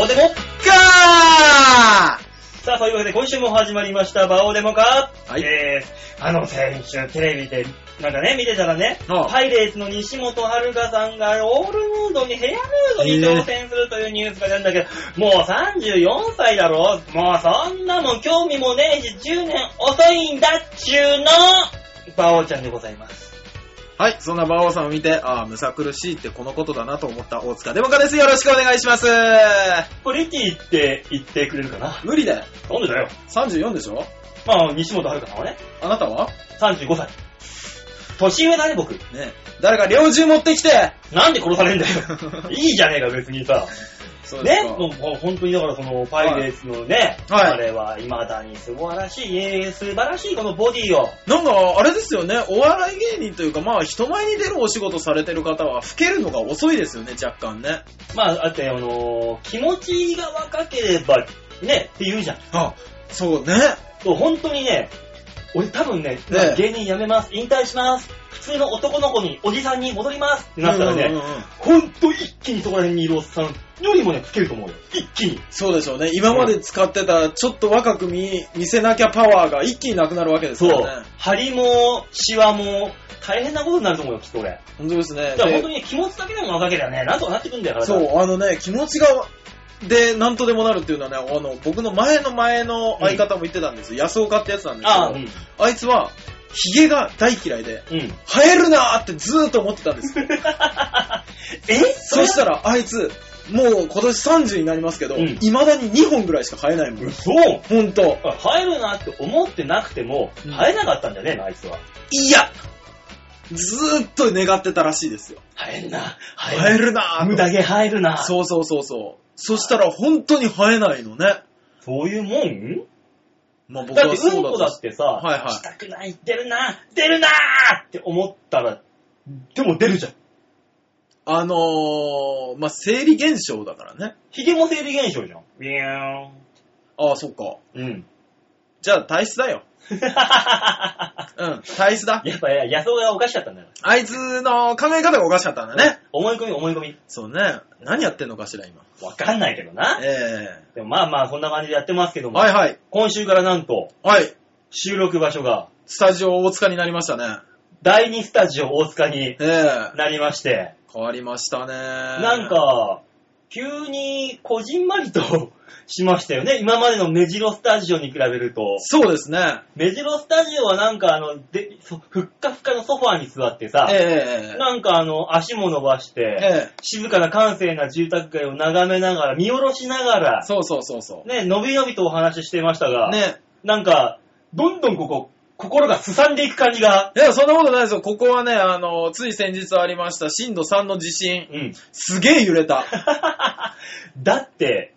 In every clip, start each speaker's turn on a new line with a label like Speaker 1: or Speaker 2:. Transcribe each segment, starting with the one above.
Speaker 1: オデモ
Speaker 2: ガ
Speaker 1: さあ、そういうわけで今週も始まりました、バオデモか
Speaker 2: はい。
Speaker 1: えー、あの、先週テレビで、なんかね、見てたらね、
Speaker 2: ああ。
Speaker 1: パイレーツの西本遥さんがオールヌードにヘアヌードに挑戦するというニュースが出るんだけど、もう34歳だろ。もうそんなもん興味もねえし、10年遅いんだっちゅうの。バオちゃんでございます。
Speaker 2: はい、そんな馬王さんを見て、ああ、むさ苦しいってこのことだなと思った大塚デモカです。よろしくお願いします。
Speaker 1: プリティって言ってくれるかな？
Speaker 2: 無理だよ。
Speaker 1: なんでだよ
Speaker 2: ？34でしょ？
Speaker 1: まあ、西本遥さんはね、
Speaker 2: あなたは
Speaker 1: ？35歳。年上だね、僕。
Speaker 2: ね誰か猟銃持ってきて
Speaker 1: なんで殺されんだよ。いいじゃねえか、別にさ。ね、もうもう本当にだからその、パイレーツのね、
Speaker 2: はい
Speaker 1: あれは未だに素晴らしい、えー素晴らしいこのボディを。
Speaker 2: なんか、あれですよね、お笑い芸人というか、まあ、人前に出るお仕事されてる方は、老けるのが遅いですよね、若干ね。
Speaker 1: まあ、あって、あのー気持ちが若ければ、ね、って言うじゃん。
Speaker 2: あ、そうね。
Speaker 1: そう、本当にね、俺多分ね、
Speaker 2: ね
Speaker 1: 芸人辞めます、引退します、普通の男の子に、おじさんに戻りますってなったらね、
Speaker 2: うんうんうんうん
Speaker 1: ほんと一気にそこら辺にいるおっさんよりもね、老けると思うよ。一気に。
Speaker 2: そうでしょうね。今まで使ってた、ちょっと若く見、見せなきゃパワーが一気になくなるわけです
Speaker 1: そう
Speaker 2: からね。。
Speaker 1: 張りも、シワも、大変なことになると思うよ、きっと俺。
Speaker 2: 本当ですね。
Speaker 1: だから
Speaker 2: で
Speaker 1: 本当にね気持ちだけでも若ければね、なんとかなってくんだよ、体
Speaker 2: そう、あのね、気持ちが、で、なんとでもなるっていうのはね、あの、僕の前の前の相方も言ってたんですよ。安岡ってやつなんですけど、
Speaker 1: あ。
Speaker 2: いつは、ヒゲが大嫌いで、
Speaker 1: うん。
Speaker 2: 生えるなーってずーっと思ってたんですよ。
Speaker 1: え？
Speaker 2: そしたら、あいつ、もう今年30になりますけど、
Speaker 1: うん
Speaker 2: 未だに2本ぐらいしか生えないもん。
Speaker 1: そう
Speaker 2: ほんと。
Speaker 1: 生えるなって思ってなくても、
Speaker 2: うん
Speaker 1: 生えなかったんじゃねえの、あいつは。
Speaker 2: いやずーっと願ってたらしいですよ。
Speaker 1: 生えんな、
Speaker 2: 生えるな
Speaker 1: 無駄毛生えるな。
Speaker 2: そうそうそうそう。そしたら本当に生えないのね。
Speaker 1: そういうもん？
Speaker 2: まあ僕
Speaker 1: だって、
Speaker 2: う
Speaker 1: んこだ
Speaker 2: と
Speaker 1: ってさ、
Speaker 2: はいはい
Speaker 1: したくない、出るな、出るなーって思ったら、でも出るじゃん。
Speaker 2: あのー、まあ、生理現象だからね。
Speaker 1: ヒゲも生理現象じゃん。ビューン。
Speaker 2: ああ、そっか。
Speaker 1: うん。
Speaker 2: じゃあ体質だよ。うん、体質だ？
Speaker 1: やっぱ、野草がおかしかったんだよ。
Speaker 2: あいつの考え方がおかしかったんだね。
Speaker 1: 思い込み、思い込み。
Speaker 2: そうね。何やってんのかしら、今？
Speaker 1: わかんないけどな。
Speaker 2: え
Speaker 1: でもまあまあ、こんな感じでやってますけど
Speaker 2: え
Speaker 1: も、
Speaker 2: はいはい。
Speaker 1: 今週からなんと、
Speaker 2: はい。
Speaker 1: 収録場所が、
Speaker 2: スタジオ大塚になりましたね。
Speaker 1: 第2スタジオ大塚に
Speaker 2: ええ
Speaker 1: なりまして、
Speaker 2: 変わりましたね。
Speaker 1: なん、か、急にこじんまりとしましたよね。今までの目白スタジオに比べると。
Speaker 2: そうですね。
Speaker 1: 目白スタジオはなんかあの、で、そふっかふかのソファーに座ってさ、
Speaker 2: ええ
Speaker 1: なんかあの、足も伸ばして、
Speaker 2: ええ
Speaker 1: 静かな閑静な住宅街を眺めながら、見下ろしながら、
Speaker 2: そうそうそうそ
Speaker 1: ね、のびのびとお話ししてました
Speaker 2: う。
Speaker 1: が、
Speaker 2: ね。
Speaker 1: なんか、どんどんここ、心がすさんでいく感じが、
Speaker 2: いや、そんなことないですよ。ここはね、あの、つい先日ありました震度3の地震。
Speaker 1: うん。
Speaker 2: すげえ揺れた。
Speaker 1: だって、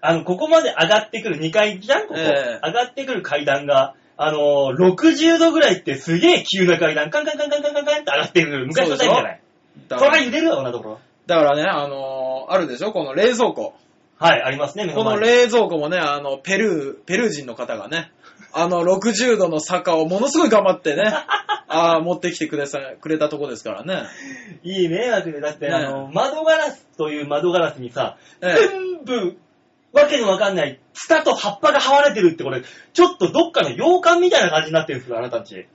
Speaker 1: あの、ここまで上がってくる2階じゃんここ、
Speaker 2: ええ
Speaker 1: 上がってくる階段が、あのー、60度ぐらいってすげえ急な階段、カンカンカンカンカンカンカンって上がってくる。昔のタイプじゃない。そ
Speaker 2: ら
Speaker 1: 揺れるわ、こんなところ。
Speaker 2: だからね、あのあるでしょ？この冷蔵庫。
Speaker 1: はい、ありますね、目
Speaker 2: この
Speaker 1: の前に。
Speaker 2: 冷蔵庫もね、あの、ペルー、ペルー人の方がね、あの、60度の坂をものすごい頑張ってね、あー持ってきてくれさくれたとこですからね。
Speaker 1: いい迷惑で、だって、
Speaker 2: ね
Speaker 1: あの、窓ガラスという窓ガラスにさ、
Speaker 2: ええ
Speaker 1: 全部、わけのわかんない、ツタと葉っぱが這われてるって、これ、ちょっとどっかの洋館みたいな感じになってるんですよ、あなたたち。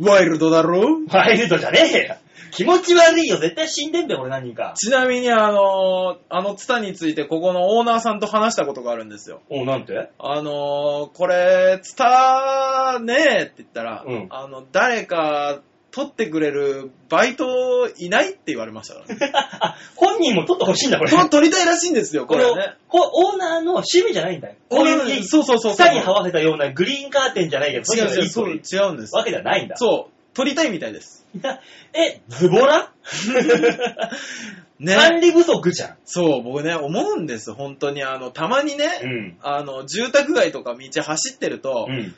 Speaker 2: ワイルドだろ？
Speaker 1: ワイルドじゃねえよ。気持ち悪いよ、絶対死んでんだよ、俺何人か。
Speaker 2: ちなみにあのあのツタについてここのオーナーさんと話したことがあるんですよ。
Speaker 1: おなんて？
Speaker 2: あのこれ、ツタねえって言ったら、
Speaker 1: うん
Speaker 2: あの、誰か取ってくれるバイトいないって言われましたからね。
Speaker 1: あ、本人も撮ってほしいんだ、これ。
Speaker 2: これ取りたいらしいんですよ、こ
Speaker 1: この
Speaker 2: れね。
Speaker 1: こオーナーの趣味じゃないんだよ。こういう
Speaker 2: そうそうそうそう。
Speaker 1: 下に這わせたようなグリーンカーテンじゃないけど、
Speaker 2: 違う違う、
Speaker 1: そ
Speaker 2: そう違うんです。
Speaker 1: わけではないんだ。
Speaker 2: そう、取りたいみたいです。
Speaker 1: え、ズボラ？
Speaker 2: ね。
Speaker 1: 管理不足じゃん。
Speaker 2: そう、僕ね、思うんです、本当に。あの、たまにね、
Speaker 1: うん。
Speaker 2: あの、住宅街とか道走ってると、
Speaker 1: うん。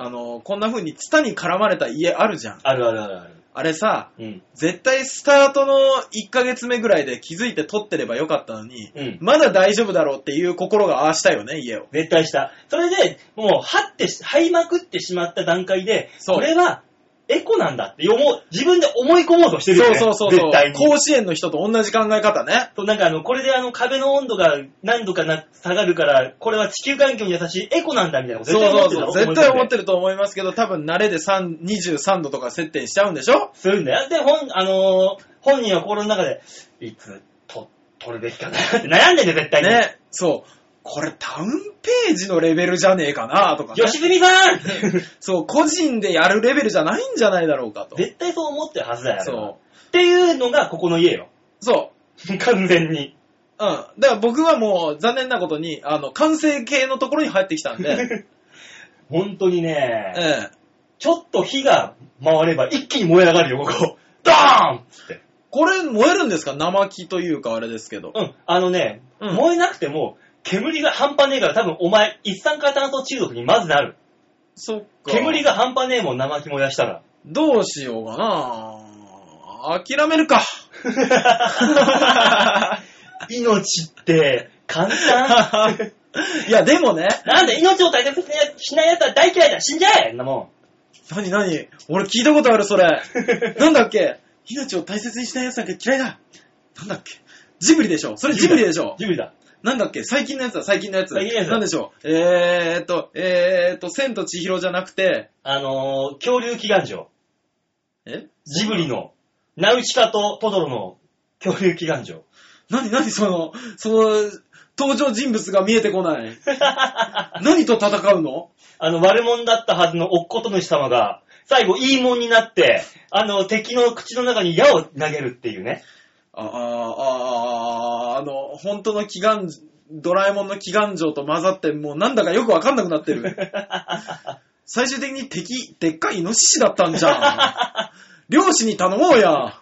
Speaker 2: あの、こんな風にツタに絡まれた家あるじゃん。
Speaker 1: あるあるあるある。
Speaker 2: あれさ、
Speaker 1: うん。
Speaker 2: 絶対スタートの1ヶ月目ぐらいで気づいて撮ってればよかったのに、
Speaker 1: うん。
Speaker 2: まだ大丈夫だろうっていう心がああしたよね、家を。
Speaker 1: 絶対した。それで、もう、はってし、這いまくってしまった段階で、
Speaker 2: そう
Speaker 1: これは、エコなんだって思う、自分で思い込もうとしてるよ
Speaker 2: そう
Speaker 1: ね。
Speaker 2: そうそうそう
Speaker 1: 絶対。に。
Speaker 2: 甲子園の人と同じ考え方ね。
Speaker 1: そうなんかあの、これであの、壁の温度が何度かな下がるから、これは地球環境に優しいエコなんだみたいなこと
Speaker 2: そう
Speaker 1: 絶対思ってる
Speaker 2: そうそう。絶対思って
Speaker 1: る。
Speaker 2: ると思いますけど、多分慣れで3 23度とか設定しちゃうんでしょ？
Speaker 1: するんだよ。で、本、あのー本人は心の中で、いつ、と、取るべきかなって悩んでるよ、絶対に。
Speaker 2: ね。そう。これタウンページのレベルじゃねえかなとかね。
Speaker 1: 吉住さん
Speaker 2: そう、個人でやるレベルじゃないんじゃないだろうかと。
Speaker 1: 絶対そう思ってるはずだよ。
Speaker 2: そ
Speaker 1: っていうのがここの家よ。
Speaker 2: う。そ
Speaker 1: 完全に。
Speaker 2: う。うん。だから僕はもう残念なことに、あの、完成形のところに入ってきたんで、
Speaker 1: 本当にね、
Speaker 2: ええ。
Speaker 1: ちょっと火が回れば一気に燃え上がるよ、ここ。ドーンっつって。
Speaker 2: これ燃えるんですか？生木というかあれですけど。
Speaker 1: うん。あのね、
Speaker 2: うん
Speaker 1: 燃えなくても、煙が半端ねえから多分お前、一酸化炭素中毒にまずなる。
Speaker 2: そっか。
Speaker 1: 煙が半端ねえもん、生木燃やしたら。
Speaker 2: どうしようかな諦めるか。
Speaker 1: 命って、簡単
Speaker 2: いや、でもね、
Speaker 1: なんで命を大切にしない奴は大嫌いだ死んじゃえんなも
Speaker 2: なになに俺聞いたことある、それ。なんだっけ？命を大切にしない奴なんか嫌いだ。なんだっけ？ジブリでしょそれジブリでしょ
Speaker 1: ジブリだ。
Speaker 2: なんだっけ？最近のやつだ、最近のやつ。
Speaker 1: 最近のやつ
Speaker 2: なんでしょう？えーっと、えーっと、千と千尋じゃなくて、
Speaker 1: あのー、恐竜祈願城。
Speaker 2: え？
Speaker 1: ジブリの、ナウシカとトドロの恐竜祈願城。
Speaker 2: なになにその、その、登場人物が見えてこない。何と戦うの？
Speaker 1: あの、悪者だったはずのおっこと主様が、最後、いいもんになって、あの、敵の口の中に矢を投げるっていうね。
Speaker 2: ああ、ああ、あの、本当の祈願、ドラえもんの祈願城と混ざって、もうなんだかよくわかんなくなってる。最終的に敵、でっかいイノシシだったんじゃん。漁師に頼もうや。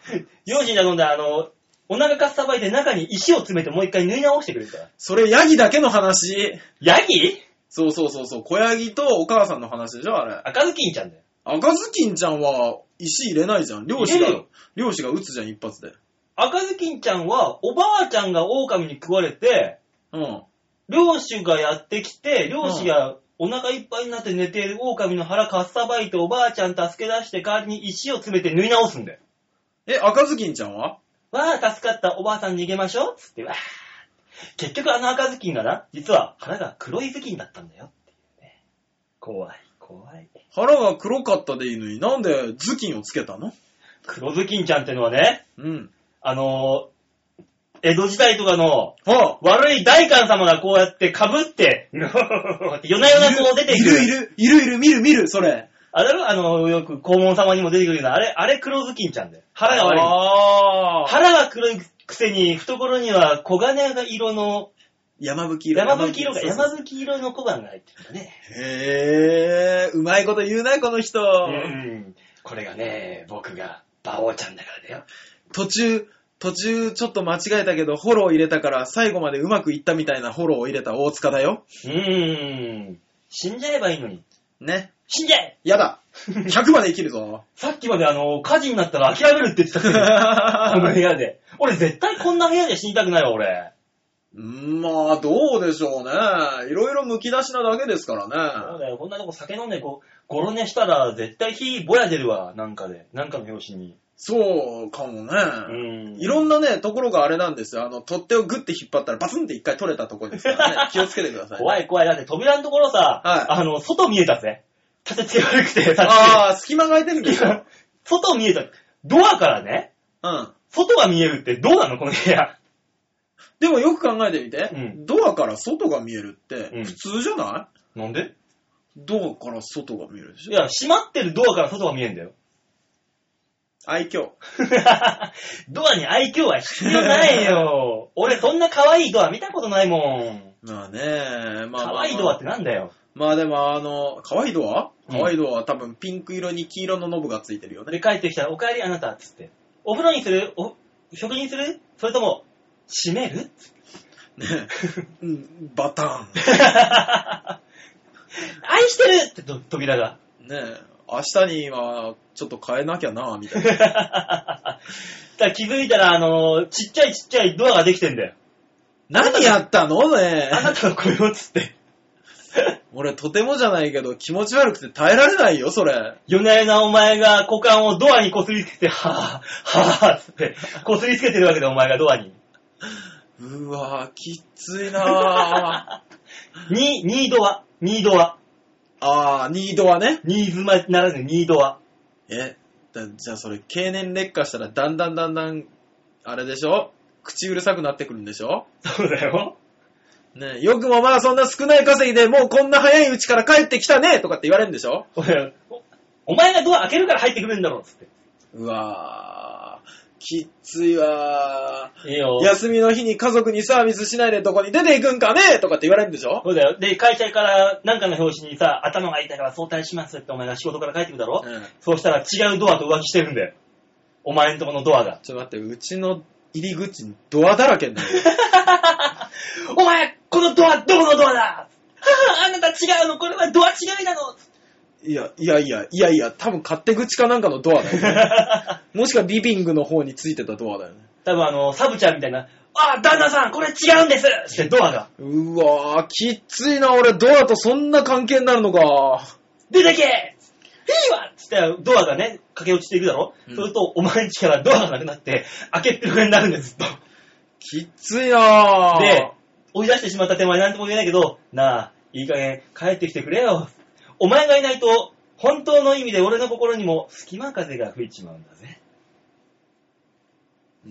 Speaker 1: 両親に頼んで、あの、お腹かっさばいて中に石を詰めてもう一回縫い直してくれるから。
Speaker 2: それヤギだけの話。
Speaker 1: ヤギ？
Speaker 2: そうそうそうそう、小ヤギとお母さんの話でしょ、あれ。
Speaker 1: 赤ずきんちゃんだよ。
Speaker 2: 赤ずきんちゃんは石入れないじゃん。漁師が
Speaker 1: 入れるよ、
Speaker 2: 漁師が撃つじゃん、一発で。
Speaker 1: 赤ずきんちゃんは、おばあちゃんが狼に食われて、
Speaker 2: うん。
Speaker 1: 漁師がやってきて、漁師がお腹いっぱいになって寝ている狼の腹かっさばいておばあちゃん助け出して代わりに石を詰めて縫い直すんだよ。
Speaker 2: え、赤ずきんちゃんは？
Speaker 1: わあ、助かった、おばあさん逃げましょうつって、わあ。結局あの赤ずきんがな、実は腹が黒いずきんだったんだよっていうね。怖い、怖い。
Speaker 2: 腹が黒かったでいいのになんで頭巾をつけたの？
Speaker 1: 黒ずきんちゃんってのはね、
Speaker 2: うん。
Speaker 1: あのー江戸時代とかの
Speaker 2: はあ、
Speaker 1: 悪い大官様がこうやって被って、夜な夜なこう出てくる。
Speaker 2: いるいる、いるいる、見る見る、それ。
Speaker 1: あれあの、よく黄門様にも出てくるような、あれ、あれ黒ずきんちゃんだよ。腹が悪い。
Speaker 2: ああ。
Speaker 1: 腹が黒いくせに、懐には黄金色の、
Speaker 2: 山吹色。
Speaker 1: 山吹色が、
Speaker 2: そうそう
Speaker 1: 山吹色の小判が入ってるんだね。
Speaker 2: へえ、うまいこと言うな、この人。
Speaker 1: うん。これがね、僕が、馬王ちゃんだからだよ。
Speaker 2: 途中、途中ちょっと間違えたけど、フォロー入れたから最後までうまくいったみたいなフォローを入れた大塚だよ。
Speaker 1: うーん。死んじゃえばいいのに。
Speaker 2: ね。
Speaker 1: 死んじゃえ
Speaker 2: やだ。100まで生きるぞ。
Speaker 1: さっきまであの、火事になったら諦めるって言ってたけど、この部屋で。俺絶対こんな部屋で死にたくないわ、俺。
Speaker 2: うんまあ、どうでしょうね。いろいろ剥き出しなだけですから
Speaker 1: そう
Speaker 2: ね。
Speaker 1: だよ、こんなとこ酒飲んでこう、ゴロ寝したら絶対火ぼや出るわ、なんかで。なんかの拍子に。
Speaker 2: そうかもね。
Speaker 1: うん。
Speaker 2: いろんなね、ところがあれなんですよ。あの、取っ手をグッて引っ張ったらバツンって一回取れたところですからね。気をつけてください、
Speaker 1: 怖い怖い。だって扉のところさ、
Speaker 2: はい
Speaker 1: あの、外見えたぜ。立て付け悪くて、
Speaker 2: ああ、隙間が空いてるんですよ。
Speaker 1: き。外見えた。ドアからね、
Speaker 2: うん。
Speaker 1: 外が見えるってどうなの？この部屋。
Speaker 2: でもよく考えてみて、
Speaker 1: うん
Speaker 2: ドアから外が見えるって
Speaker 1: うん
Speaker 2: 普通じゃない、
Speaker 1: なんで？
Speaker 2: ドアから外が見えるでしょ
Speaker 1: いや、閉まってるドアから外が見えんだよ。
Speaker 2: 愛嬌。
Speaker 1: ドアに愛嬌は必要ないよ。俺そんな可愛いドア見たことないもん。
Speaker 2: まあね、まあまあ、
Speaker 1: 可愛いドアってなんだよ。
Speaker 2: まあでもあの、可愛いドア？
Speaker 1: うん
Speaker 2: 可愛いドアは多分ピンク色に黄色のノブがついてるよね。
Speaker 1: で、帰ってきたら、お帰りあなた、つって。お風呂にする？お、食事にする？それとも、閉める？
Speaker 2: ね うん、バタ
Speaker 1: 愛してるってと扉が。
Speaker 2: ン。ね明日にはちょっと変えなきゃな、みたいな。
Speaker 1: だから気づいたら、あの、ちっちゃいちっちゃいドアができてんだよ。
Speaker 2: 何やったのね
Speaker 1: あなたの声をつって。
Speaker 2: 俺とてもじゃないけど気持ち悪くて耐えられないよ、それ。
Speaker 1: 夜な夜なお前が股間をドアにこすりつけて、はぁ、はぁ、つって、こすりつけてるわけでお前がドアに。
Speaker 2: うわぁ、きっついなぁ。
Speaker 1: に、ニードア、ニードア、
Speaker 2: あー、ニードはね。
Speaker 1: ニーズまならぬニードア。
Speaker 2: え、だじゃあそれ経年劣化したらだんだんだんだん、あれでしょ？口うるさくなってくるんでしょ？
Speaker 1: そうだよ。
Speaker 2: ねよくもまあそんな少ない稼ぎでもうこんな早いうちから帰ってきたね！とかって言われるんでしょ？
Speaker 1: 俺おお前がドア開けるから入ってくるんだろ、つって。
Speaker 2: うわぁ、きっついわ
Speaker 1: いいよ
Speaker 2: ぁ。。休みの日に家族にサービスしないでどこに出ていくんかねとかって言われるんでしょ？
Speaker 1: そうだよ。で、会社からなんかの表紙にさ、頭が痛いから早退しますってお前が仕事から帰ってくるだろ、
Speaker 2: うん
Speaker 1: そうしたら違うドアと浮気してるんだよ。お前んとこのドアが。
Speaker 2: ちょっと待って、うちの入り口ドアだらけになるよ。
Speaker 1: お前、このドア、どこのドアだ？あなた違うのこれはドア違いなの
Speaker 2: いや、いやいや、いやいや、多分勝手口かなんかのドアだよね。もしくはリビングの方についてたドアだよね。
Speaker 1: 多分あの、サブちゃんみたいな、あ、旦那さん、これ違うんですってドアが。
Speaker 2: うわぁ、きっついな、俺ドアとそんな関係になるのか。
Speaker 1: 出てけいいわつってドアがね、駆け落ちていくだろ、
Speaker 2: うん
Speaker 1: そうすると、お前んちからドアがなくなって、開けっぴろげになるんです、ずっと。
Speaker 2: きっついなぁ。
Speaker 1: で、追い出してしまった手前なんとも言えないけど、なあ、いい加減帰ってきてくれよ。お前がいないと、本当の意味で俺の心にも隙間風が吹いちまうんだぜ。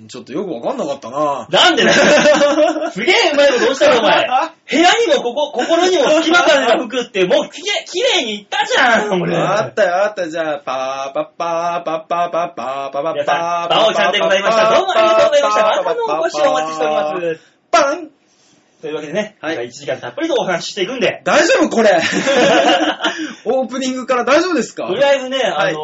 Speaker 2: ちょっとよくわかんなかったな
Speaker 1: なんでだよ すげえうまいことどうしたのお前。部屋にもここ、心にも隙間風が吹くって、もうきれきれいに言ったじゃん、俺。
Speaker 2: あったよ、あった。じゃあ、パーパッパーパッパーパッパーパパッ
Speaker 1: 皆さん、
Speaker 2: パー
Speaker 1: バオちゃんでございました。どうもありがとうございました。またのお越しをお待ちしております。
Speaker 2: パン
Speaker 1: というわけでね、
Speaker 2: はい
Speaker 1: 1時間たっぷりとお話ししていくんで、
Speaker 2: 大丈夫これ オープニングから大丈夫ですか？
Speaker 1: とりあえずね、
Speaker 2: はい
Speaker 1: あの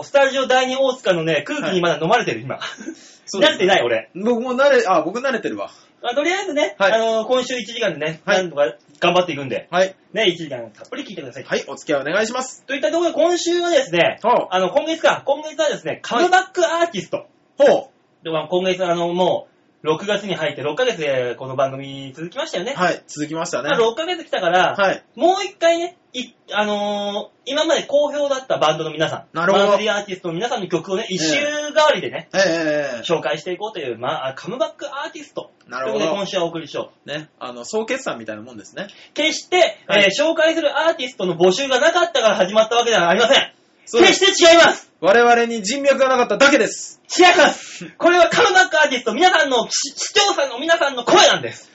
Speaker 1: ースタジオ第二大塚のね、空気にまだ飲まれてる、今。慣れてない、俺。
Speaker 2: 僕も慣れ、あ、僕慣れてるわ。
Speaker 1: まあ、とりあえずね、
Speaker 2: はい
Speaker 1: あのー今週1時間でね、
Speaker 2: はい
Speaker 1: なんとか頑張っていくんで、
Speaker 2: はい。
Speaker 1: ね、1時間たっぷり聞いてください。
Speaker 2: はい、お付き合いお願いします。
Speaker 1: といったところで、今週はですね。あの、今月か、今月はですね、カムバックアーティスト。
Speaker 2: ほ
Speaker 1: でまあ今月、あの、もう、6月に入って6ヶ月でこの番組続きましたよね。
Speaker 2: う。はい、続きましたね。
Speaker 1: まあ、6ヶ月来たから、
Speaker 2: はい。
Speaker 1: もう一回ね、い、あのー今まで好評だったバンドの皆さん、
Speaker 2: なるほど
Speaker 1: マンスリーアーティストの皆さんの曲をね、一周代わりでね、
Speaker 2: ええええ
Speaker 1: 紹介していこうという、まあ、カムバックアーティスト。
Speaker 2: なるほど
Speaker 1: ということで今週はお送りしよう。
Speaker 2: ね、あの、総決算みたいなもんですね。
Speaker 1: 決して、
Speaker 2: はい
Speaker 1: えー紹介するアーティストの募集がなかったから始まったわけではありません。
Speaker 2: そうです
Speaker 1: 決して違います
Speaker 2: 我々に人脈がなかっただけです。
Speaker 1: 違いますこれはカムバックアーティスト、皆さんの、視視聴者の皆さんの声なんです。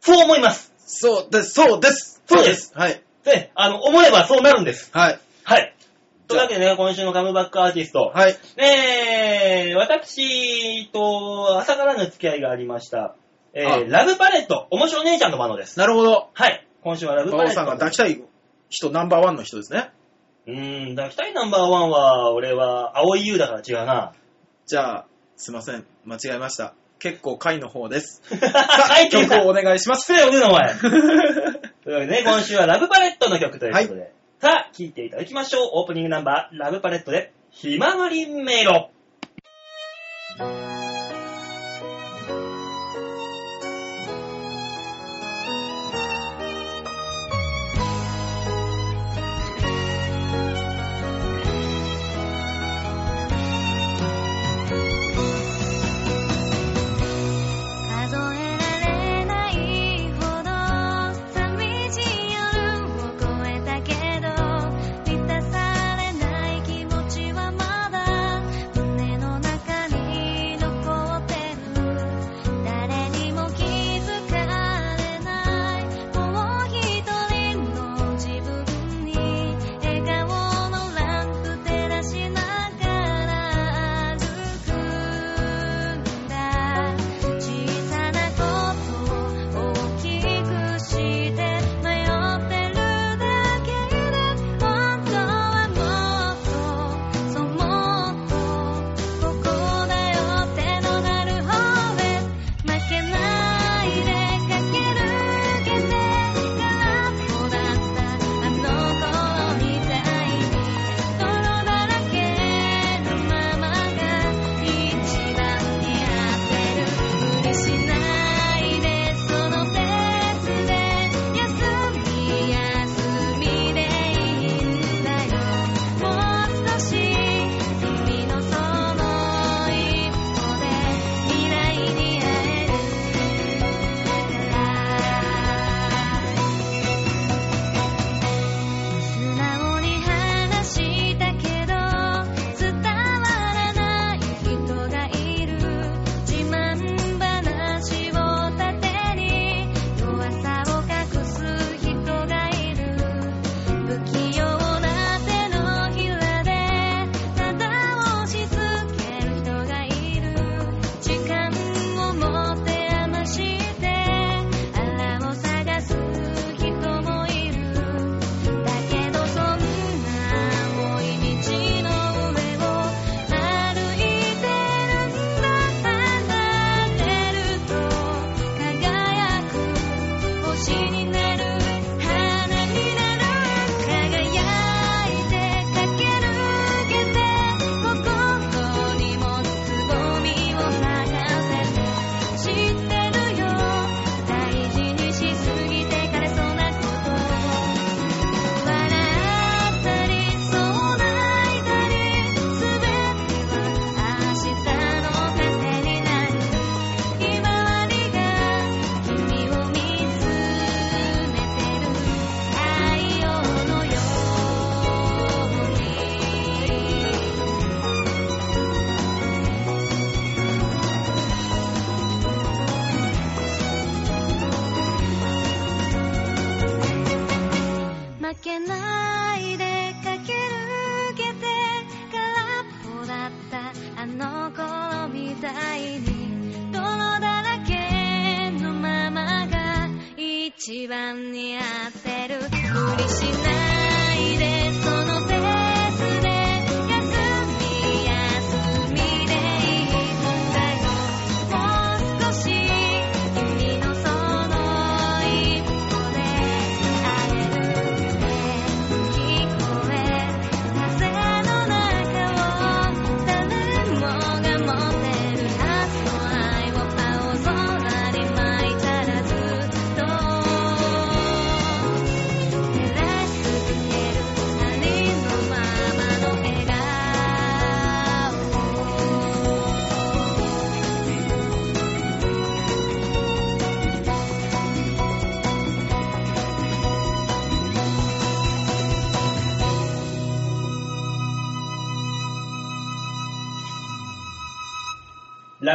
Speaker 1: そう思います。
Speaker 2: そうです、そうです。
Speaker 1: そうです。
Speaker 2: はい。
Speaker 1: で、あの、思えばそうなるんです。
Speaker 2: はい。
Speaker 1: はい。というわけでね、今週のカムバックアーティスト。
Speaker 2: はい。
Speaker 1: えー、私と朝からの付き合いがありました。え
Speaker 2: あ
Speaker 1: ー、ラブパレット、面白姉ちゃんのバンドです。
Speaker 2: なるほど。
Speaker 1: はい。今週はラブパレット。
Speaker 2: さんが抱きたい人ナンバーワンの人ですね。
Speaker 1: うーん、抱きたいナンバーワンは、俺は、青い優だから違うな。
Speaker 2: じゃあ、すいません。間違えました。結構回の方です。
Speaker 1: 書いてた
Speaker 2: 曲をお願いします。
Speaker 1: 失礼よね、お前。というわけでね、今週はラブパレットの曲ということで。さあ、聴いていただきましょう。オープニングナンバー、ラブパレットで、ひまわりメロ。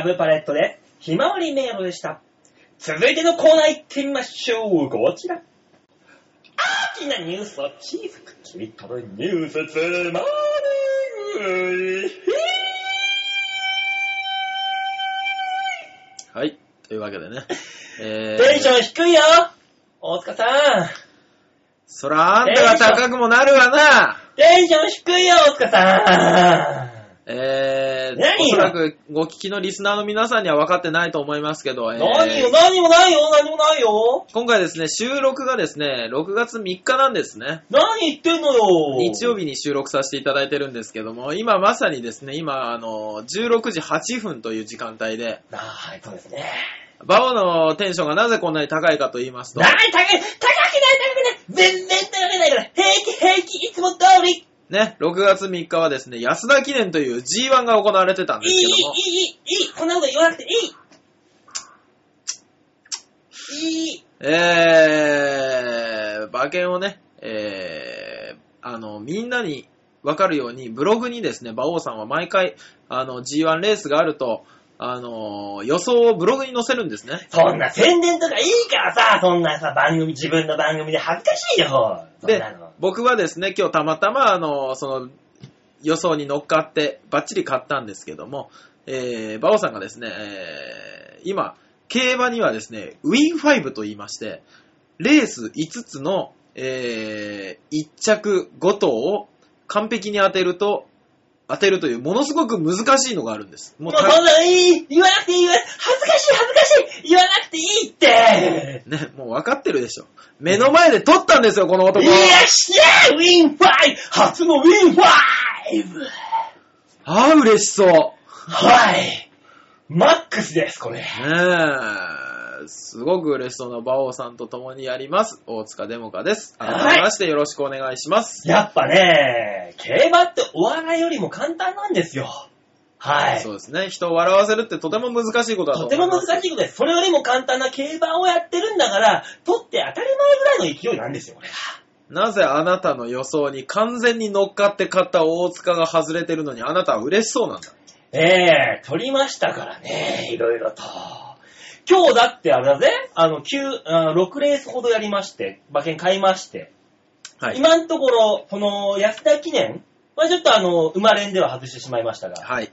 Speaker 1: ブパレットで、ひまわり迷路でした。続いてのコーナー行ってみましょう。こちら。大きなニュースを小さく切り取るニュースつまみ食い。
Speaker 2: はい。というわけでね。え
Speaker 1: テンシ
Speaker 2: ー、
Speaker 1: ョン低いよ大塚さん。
Speaker 2: そらあんたが高くもなるわな。
Speaker 1: テンション低いよ大塚さ
Speaker 2: えー、
Speaker 1: 何
Speaker 2: おそらくご聞きのリスナーの皆さんには分かってないと思いますけど、え
Speaker 1: ん。
Speaker 2: ー
Speaker 1: 何よ、何もないよ、何もないよ。
Speaker 2: 今回ですね、収録がですね、6月3日なんですね。
Speaker 1: 何言ってんのよ。
Speaker 2: 日曜日に収録させていただいてるんですけども、今まさにですね、今、あの、16時8分という時間帯で、
Speaker 1: あはい、そうですね。
Speaker 2: バオのテンションがなぜこんなに高いかと言いますと
Speaker 1: 何、高い、高くない、高くない。全然高くないから。平気、平気、いつも通り。
Speaker 2: ね、6月3日はですね、安田記念という G1 が行われてたんで、すけども、
Speaker 1: いい、いい。こんなこと言わなくていい。いい。
Speaker 2: えー、馬券をね、えー、あの、みんなにわかるように、ブログにですね、馬王さんは毎回、あの、G1 レースがあると、あの、予想をブログに載せるんですね。
Speaker 1: そんな宣伝とかいいからさ、そんなさ、番組、自分の番組で恥ずかしいよ。
Speaker 2: で僕はですね、今日たまたま、あの、その、予想に乗っかって、バッチリ買ったんですけども、えー、馬王さんがですね、えー、今、競馬にはですね、 WIN5と言いまして、レース5つの、えー、1着5頭を完璧に当てると、当てるという、ものすごく難しいのがあるんです。もうた
Speaker 1: もうそんないい。言わなくていい、言わな恥ずかしい、恥ずかしい。言わなくていいって。
Speaker 2: ね、もう分かってるでしょ。目の前で獲ったんですよ、この男
Speaker 1: いらっしゃい WIN5 初の WIN5
Speaker 2: ああ、嬉しそう。
Speaker 1: はい。マックスです、これ。
Speaker 2: ねえ、すごく嬉しそうな馬王さんと共にやります。大塚デモカです。
Speaker 1: はい
Speaker 2: 改めましてよろしくお願いします。
Speaker 1: やっぱね、競馬ってお笑いよりも簡単なんですよ。はい。
Speaker 2: そうですね。人を笑わせるってとても難しいことだと
Speaker 1: とても
Speaker 2: 思います。
Speaker 1: 難しいことです。それよりも簡単な競馬をやってるんだから、取って当たり前ぐらいの勢いなんですよ、これが。
Speaker 2: なぜあなたの予想に完全に乗っかって買った大塚が外れてるのにあなたは嬉しそうなんだ。
Speaker 1: ええ取りましたからね、いろいろと。今日だってあれだぜ、あの、9、あ6レースほどやりまして、馬券買いまして、
Speaker 2: はい。
Speaker 1: 今のところ、この安田記念、まあちょっとあの、馬連では外してしまいましたが、
Speaker 2: はい。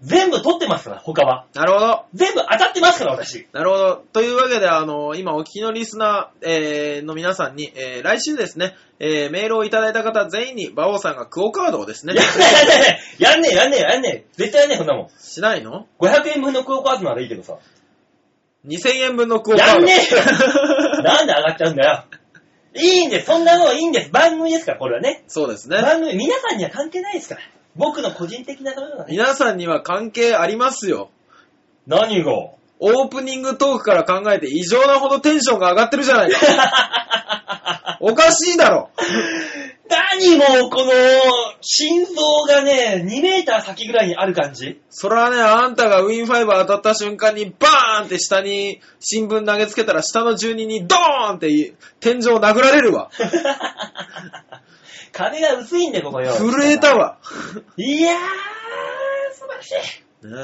Speaker 1: 全部取ってますから、他は。
Speaker 2: なるほど。
Speaker 1: 全部当たってますから、私。
Speaker 2: なるほど。というわけで、あの、今お聞きのリスナー、えーの皆さんに、えー来週ですね、えーメールをいただいた方全員に、馬王さんがクオカードをですね
Speaker 1: や、んねえ、やんねえ、やんねえ、やんねえ。絶対やんねえ、そんなもん。
Speaker 2: しないの
Speaker 1: ？500円分のクオカードならいいけどさ。
Speaker 2: 2000円分のクオカード。
Speaker 1: やんねえよ なんで上がっちゃうんだよ。いいんです、そんなのはいいんです。番組ですから、これはね。
Speaker 2: そうですね。
Speaker 1: 番組、皆さんには関係ないですから。僕の個人的なところがね。
Speaker 2: 皆さんには関係ありますよ。
Speaker 1: 何が？
Speaker 2: オープニングトークから考えて異常なほどテンションが上がってるじゃないか。おかしいだろ。
Speaker 1: 何も、この、心臓がね、2メーター先ぐらいにある感じ
Speaker 2: それはね、あんたがウィンファイバー当たった瞬間にバーンって下に新聞投げつけたら下の住人にドーンって天井殴られるわ。
Speaker 1: 壁が薄いんで、ここよ。
Speaker 2: 震えた。わ。
Speaker 1: いやー、素晴らしい。
Speaker 2: ね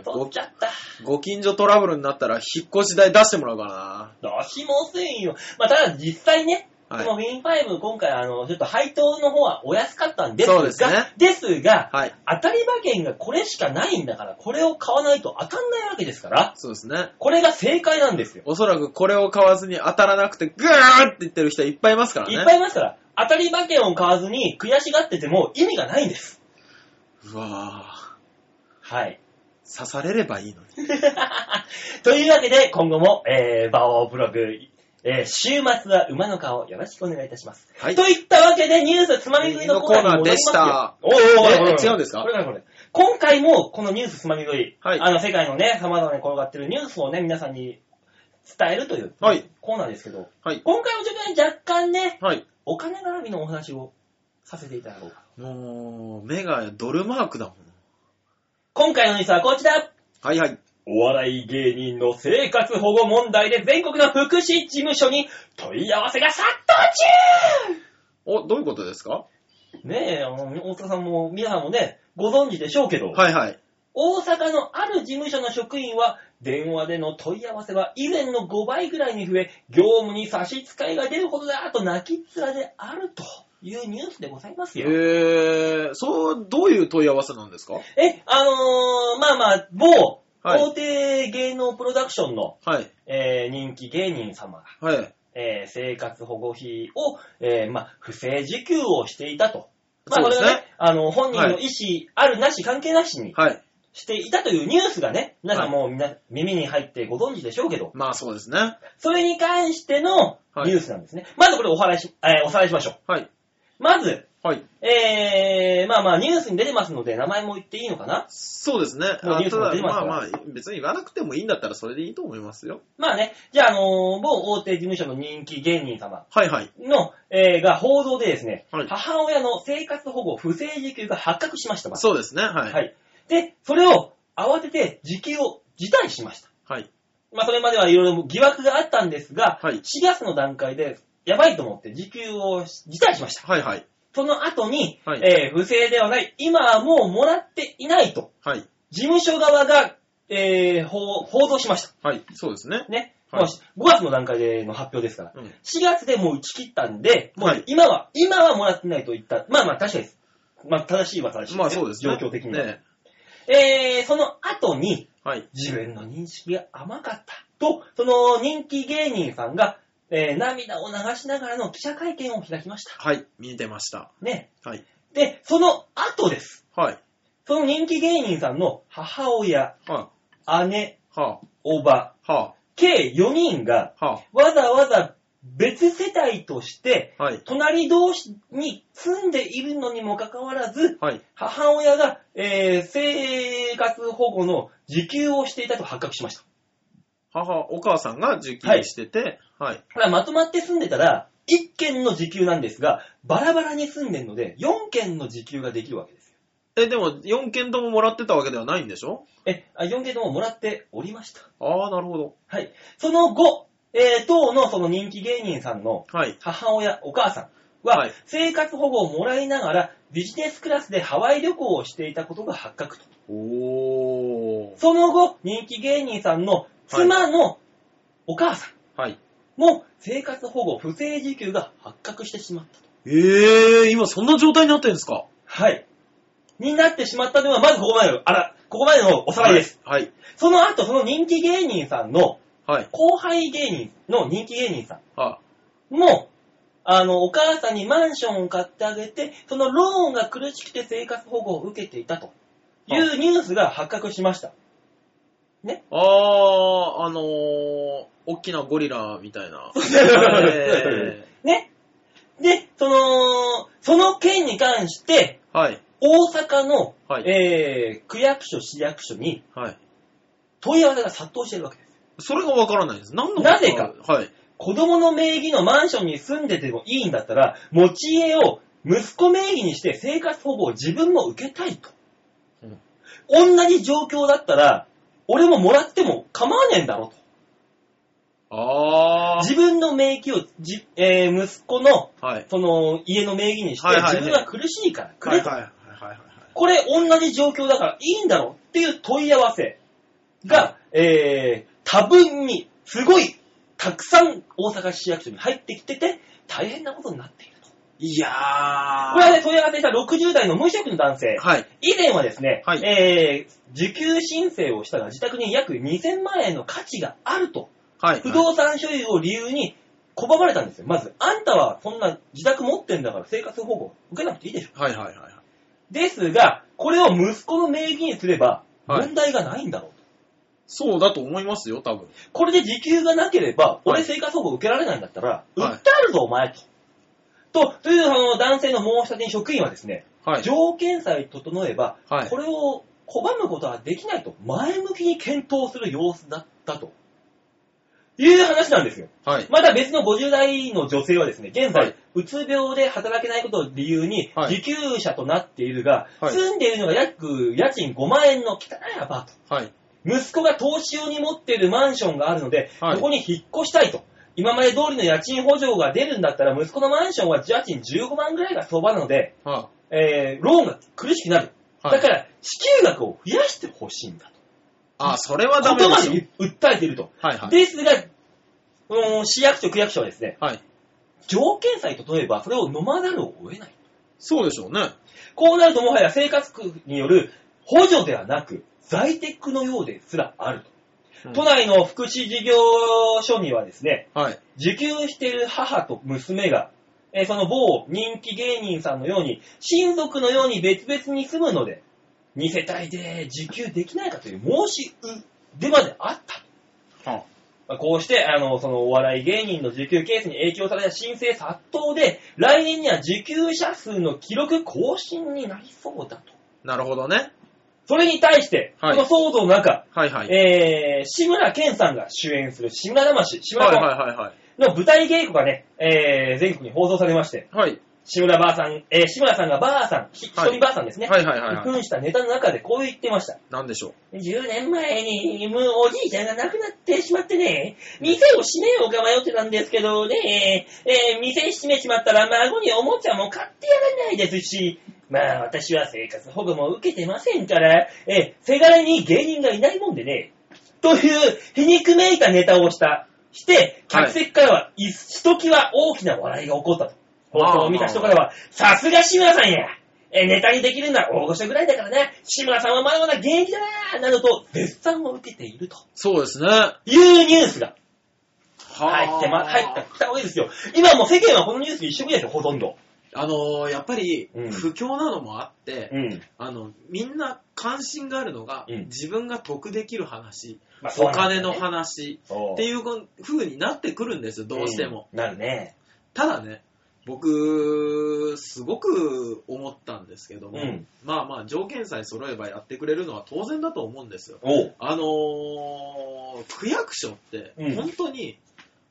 Speaker 2: え
Speaker 1: 取っ
Speaker 2: ご
Speaker 1: ちゃった。
Speaker 2: ご近所トラブルになったら引っ越し代出してもらうからな。
Speaker 1: 出しませんよ。まあ、ただ実際ね、
Speaker 2: はい
Speaker 1: このウィン5今回あの、ちょっと配当の方はお安かったんですが、
Speaker 2: そうですね
Speaker 1: ですが、
Speaker 2: はい。
Speaker 1: 当たり馬券がこれしかないんだから、これを買わないと当たんないわけですから、
Speaker 2: そうですね。
Speaker 1: これが正解なんですよ。
Speaker 2: おそらくこれを買わずに当たらなくて、グーって言ってる人いっぱいいますからね。
Speaker 1: いっぱいいますから、当たり馬券を買わずに悔しがってても意味がないんです。
Speaker 2: うわぁ。
Speaker 1: はい。
Speaker 2: 刺されればいいのに。
Speaker 1: というわけで、今後も、えー、バオブログ、えー、週末は馬の顔、よろしくお願いいたします。
Speaker 2: はい。
Speaker 1: といったわけで、ニュースつまみ食いのコーナーに戻りますよ。おーおーおーおーおー
Speaker 2: え違うんですか？
Speaker 1: これからこれ。今回も、このニュースつまみ食い、
Speaker 2: はい
Speaker 1: あの、世界のね、様々に転がってるニュースをね、皆さんに伝えるという、
Speaker 2: はい
Speaker 1: コーナーですけど、
Speaker 2: はい。
Speaker 1: 今回もちょっとね、若干ね、
Speaker 2: はい。
Speaker 1: お金絡みのお話をさせていただこうか。
Speaker 2: もう、目がドルマークだもん。
Speaker 1: 今回のニュースはこちら
Speaker 2: はいはい。
Speaker 1: お笑い芸人の生活保護問題で全国の福祉事務所に問い合わせが殺到
Speaker 2: お、どういうことですか？
Speaker 1: 中ねえ、あの大阪さんも皆さんもね、ご存知でしょうけど、
Speaker 2: はいはい。
Speaker 1: 大阪のある事務所の職員は、電話での問い合わせは以前の5倍ぐらいに増え、業務に差し支えが出るほどだと泣きっ面であるというニュースでございます
Speaker 2: え
Speaker 1: よ。
Speaker 2: ー、そう、どういう問い合わせなんですか？
Speaker 1: え、あのー、まあまあ、某、
Speaker 2: はい
Speaker 1: 大手芸能プロダクションの、
Speaker 2: はい。
Speaker 1: えー人気芸人様が、
Speaker 2: はい。
Speaker 1: えー生活保護費を、えーまあ、不正受給をしていたと。まあ、
Speaker 2: そうですね
Speaker 1: これがね、あの、本人の意思あるなし関係なしに
Speaker 2: はい。
Speaker 1: していたというニュースがね、皆さんもうみんな耳に入ってご存知でしょうけど、
Speaker 2: まあそうですね。
Speaker 1: それに関しての
Speaker 2: はい
Speaker 1: ニュースなんですね。まずこれお話し、えーおさらいしましょう。
Speaker 2: はい。
Speaker 1: まず、
Speaker 2: はい。
Speaker 1: えー、まあまあニュースに出てますので名前も言っていいのかな？
Speaker 2: そうですね。
Speaker 1: もうニュース
Speaker 2: あただ、
Speaker 1: も出てますか？ら
Speaker 2: まあまあ、別に言わなくてもいいんだったらそれでいいと思いますよ。
Speaker 1: まあね、じゃあ、あのー某大手事務所の人気芸人様
Speaker 2: はいはい。
Speaker 1: の、えーが報道でですね、
Speaker 2: はい
Speaker 1: 母親の生活保護不正受給が発覚しました。
Speaker 2: そうですね。はい。
Speaker 1: はい。で、それを慌てて受給を辞退しました。
Speaker 2: はい。
Speaker 1: まあ、それまではいろいろ疑惑があったんですが、
Speaker 2: はい
Speaker 1: 4月の段階でやばいと思って受給を辞退しました。
Speaker 2: はいはい。
Speaker 1: その後に、
Speaker 2: はい
Speaker 1: えー不正ではない、今はもうもらっていないと、
Speaker 2: はい。
Speaker 1: 事務所側が、えー報報道しました。
Speaker 2: はい。そうですね。
Speaker 1: ね。
Speaker 2: はい
Speaker 1: もう5月の段階での発表ですから。
Speaker 2: うん。
Speaker 1: 4月でもう打ち切ったんで、も
Speaker 2: はい
Speaker 1: う今は、今はもらってないと言った。まあまあ確かにです。まあ正しいは正しい、
Speaker 2: まあそうですね。
Speaker 1: 状況的には。
Speaker 2: ね
Speaker 1: えー、その後に、
Speaker 2: はい。
Speaker 1: 自分の認識が甘かった。と、その人気芸人さんが、えー涙を流しながらの記者会見を開きました。
Speaker 2: はい。見てました。
Speaker 1: ね。
Speaker 2: はい。
Speaker 1: で、その後です。
Speaker 2: はい。
Speaker 1: その人気芸人さんの母親、
Speaker 2: は
Speaker 1: 姉、
Speaker 2: あ、は
Speaker 1: おば、
Speaker 2: あ、は
Speaker 1: 計4人が、
Speaker 2: あ、は
Speaker 1: わざわざ別世帯として、
Speaker 2: あ。はい。
Speaker 1: 隣同士に住んでいるのにもかかわらず、
Speaker 2: はい。
Speaker 1: 母親が、えー生活保護の受給をしていたと発覚しました。
Speaker 2: 母、お母さんが受給してて、はい。
Speaker 1: まとまって住んでたら、1件の受給なんですが、バラバラに住んでるので、4件の受給ができるわけですよ。
Speaker 2: え、でも、4件とももらってたわけではないんでしょ？
Speaker 1: え、あ4件とももらっておりました。
Speaker 2: ああ、なるほど。
Speaker 1: はい。その後、えー、当のその人気芸人さんの
Speaker 2: はい。
Speaker 1: 母親、お母さんは、
Speaker 2: はい
Speaker 1: 生活保護をもらいながら、ビジネスクラスでハワイ旅行をしていたことが発覚と。
Speaker 2: おー。
Speaker 1: その後、人気芸人さんの妻のお母さ
Speaker 2: はい。
Speaker 1: んも生活保護不正受給が発覚してしまったと。
Speaker 2: えー、今そんな状態になってるんですか？
Speaker 1: はい。になってしまったのは、まずここまでの、あら、ここまでのおさらいです。
Speaker 2: はい。
Speaker 1: その後、その人気芸人さんの、
Speaker 2: はい。
Speaker 1: 後輩芸人の人気芸人さ
Speaker 2: は
Speaker 1: んも、あの、お母さんにマンションを買ってあげて、そのローンが苦しくて生活保護を受けていたというニュースが発覚しました。ね。
Speaker 2: あー、あのー、大きなゴリラみたいな。え
Speaker 1: ね。で、その、その件に関して、
Speaker 2: ーはい。
Speaker 1: 大阪の、
Speaker 2: はい。
Speaker 1: えー、区役所、市役所に
Speaker 2: はい。
Speaker 1: 問い合わせが殺到しているわけです。
Speaker 2: それがわからないです。何の
Speaker 1: なぜか。
Speaker 2: はい。
Speaker 1: 子供の名義のマンションに住んでてもいいんだったら、持ち家を息子名義にして生活保護を自分も受けたいと。同じ状況だったら、俺ももらっても構わねえんだろと。
Speaker 2: あー。
Speaker 1: 自分の名義をじ、えー息子の、
Speaker 2: はい。
Speaker 1: その、家の名義にして、
Speaker 2: はいはいはい
Speaker 1: 自分が苦しいから、くれと。
Speaker 2: はいはいはいはいはい。
Speaker 1: これ同じ状況だからいいんだろっていう問い合わせが、えー、多分に、すごい、たくさん大阪市役所に入ってきてて、大変なことになって。い
Speaker 2: やー。
Speaker 1: これはね、問い合わせした60代の無職の男性。
Speaker 2: はい。
Speaker 1: 以前はですね、
Speaker 2: はい
Speaker 1: えー、受給申請をしたら自宅に約2000万円の価値があると、
Speaker 2: はい。
Speaker 1: 不動産所有を理由に拒まれたんですよ。まず、あんたはそんな自宅持ってんだから生活保護受けなくていいでしょ。
Speaker 2: はいはいはいはい。
Speaker 1: ですが、これを息子の名義にすれば
Speaker 2: はい
Speaker 1: 問題がないんだろうと。
Speaker 2: そうだと思いますよ、多分。
Speaker 1: これで時給がなければ、
Speaker 2: はい
Speaker 1: 俺生活保護受けられないんだったら、
Speaker 2: はい
Speaker 1: 訴えるぞお前と。と、というその男性の申し立てに職員はですね、
Speaker 2: はい。
Speaker 1: 条件さえ整えば、
Speaker 2: はい
Speaker 1: これを拒むことはできないと、前向きに検討する様子だったと。いう話なんですよ。
Speaker 2: はい。
Speaker 1: また別の50代の女性はですね、現在、
Speaker 2: はいう
Speaker 1: つ病で働けないことを理由に、
Speaker 2: はい
Speaker 1: 受給者となっているが、
Speaker 2: はい
Speaker 1: 住んでいるのが約家賃5万円の汚いアパート。
Speaker 2: はい。
Speaker 1: 息子が投資用に持っているマンションがあるので、
Speaker 2: はい
Speaker 1: そこに引っ越したいと。今まで通りの家賃補助が出るんだったら、息子のマンションは家賃15万ぐらいが相場なので、
Speaker 2: は
Speaker 1: えー、ローンが苦しくなる。
Speaker 2: はい
Speaker 1: だから、支給額を増やしてほしいんだと。
Speaker 2: あ、それはダメですよ。
Speaker 1: で訴えていると。
Speaker 2: はいはい。
Speaker 1: ですが、うん市役所、区役所はですね、
Speaker 2: はい。
Speaker 1: 条件さえ整えば、それを飲まざるを得ない。
Speaker 2: そうでしょうね。
Speaker 1: こうなるともはや生活苦による補助ではなく、在宅のようですらあると。
Speaker 2: うん
Speaker 1: 都内の福祉事業所にはですね、
Speaker 2: はい。
Speaker 1: 受給している母と娘が、えーその某人気芸人さんのように、親族のように別々に住むので、2世帯で受給できないかという申し出まであった。
Speaker 2: は
Speaker 1: まあこうして、あの、そのお笑い芸人の受給ケースに影響された申請殺到で、来年には受給者数の記録更新になりそうだと。
Speaker 2: なるほどね。
Speaker 1: それに対して、
Speaker 2: はい
Speaker 1: この騒動の中、
Speaker 2: はいはい。
Speaker 1: えー、志村けんさんが主演する志村魂、志村
Speaker 2: はい
Speaker 1: コン
Speaker 2: はいはいはい。
Speaker 1: の舞台稽古がね、えー、全国に放送されまして、
Speaker 2: はい。
Speaker 1: 志村ばあさん、えー、志村さんがばあさん、ひ一
Speaker 2: はい
Speaker 1: 人ばあさんですね。
Speaker 2: はいはいはいはい。
Speaker 1: 扮したネタの中でこう言ってました。
Speaker 2: なんでしょう
Speaker 1: ？10年前に、もうおじいちゃんが亡くなってしまってね、店を閉めようか迷ってたんですけどね、えー店閉めちまったら孫におもちゃも買ってやらないですし、まあ私は生活保護も受けてませんから、えーせがれに芸人がいないもんでね、という皮肉めいたネタをした、して、客席からは、いひときわ大きな笑いが起こったと。放送を見た人からは、さすが志村さんやえネタにできるのは大御所ぐらいだからな。志村さんはまだまだ現役だななどと絶賛を受けていると
Speaker 2: そうですね。
Speaker 1: いうニュースが
Speaker 2: は
Speaker 1: 入ってま、入ってきたわけですよ。今もう世間はこのニュースと一緒ですよ、ほとんど。
Speaker 2: あのーやっぱり
Speaker 1: うん、
Speaker 2: 不況なのもあって、
Speaker 1: うん。
Speaker 2: あの、みんな関心があるのが、
Speaker 1: うん
Speaker 2: 自分が得できる話、
Speaker 1: まあそう
Speaker 2: お金の
Speaker 1: なんだよね
Speaker 2: 話
Speaker 1: そう
Speaker 2: っていう風になってくるんですよ、どうしても。
Speaker 1: うんなるね。
Speaker 2: ただね、僕、すごく思ったんですけども、
Speaker 1: うん
Speaker 2: まあまあ条件さえ揃えばやってくれるのは当然だと思うんですよ。
Speaker 1: おう。
Speaker 2: あのー区役所って
Speaker 1: うん
Speaker 2: 本当に、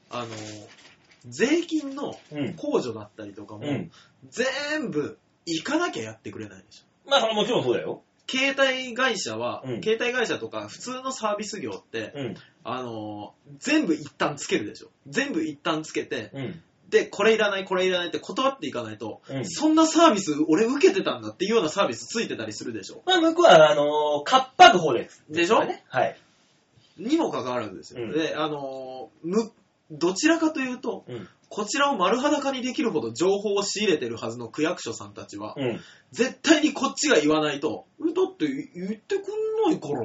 Speaker 2: あのー税金の
Speaker 1: うん。
Speaker 2: 控除だったりとかも、
Speaker 1: うん。
Speaker 2: 全部行かなきゃやってくれないでしょ。
Speaker 1: まあ、それもちろんそうだよ。
Speaker 2: 携帯会社は、
Speaker 1: うん
Speaker 2: 携帯会社とか普通のサービス業って、
Speaker 1: うん。
Speaker 2: あのー全部一旦つけるでしょ。全部一旦つけて、
Speaker 1: うん。
Speaker 2: で、これいらない、これいらないって断っていかないと、
Speaker 1: うん
Speaker 2: そんなサービス俺受けてたんだっていうようなサービスついてたりするでしょ。
Speaker 1: まあ、向こうは、あのー、かっぱぐ方です。
Speaker 2: でしょ？
Speaker 1: ね。はい。
Speaker 2: にもかかわらずですよ。
Speaker 1: うん
Speaker 2: で、あのーむ、どちらかというと、
Speaker 1: うん。
Speaker 2: こちらを丸裸にできるほど情報を仕入れてるはずの区役所さんたちは、
Speaker 1: うん。
Speaker 2: 絶対にこっちが言わないと、えだって言ってくんないから。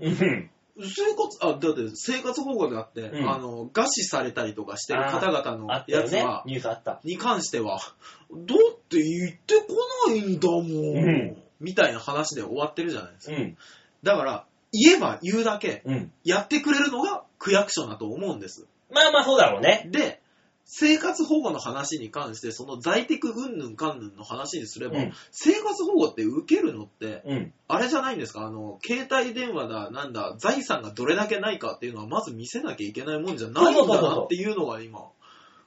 Speaker 1: うん。
Speaker 2: 生活、あ、だって生活保護であって、
Speaker 1: うん
Speaker 2: あの、餓死されたりとかしてる方々のやつは。、
Speaker 1: ニュースあった。
Speaker 2: に関しては、だって言ってこないんだもん、
Speaker 1: うん
Speaker 2: みたいな話で終わってるじゃないですか。
Speaker 1: うん。
Speaker 2: だから、言えば言うだけ、
Speaker 1: うん。
Speaker 2: やってくれるのが区役所だと思うんです。
Speaker 1: まあまあ、そうだろうね。
Speaker 2: で、生活保護の話に関して、その在宅云々かんぬんの話にすれば、
Speaker 1: うん
Speaker 2: 生活保護って受けるのって、
Speaker 1: うん。
Speaker 2: あれじゃないんですか？あの、携帯電話だ、なんだ、財産がどれだけないかっていうのは、まず見せなきゃいけないもんじゃないんだなっていうのが今、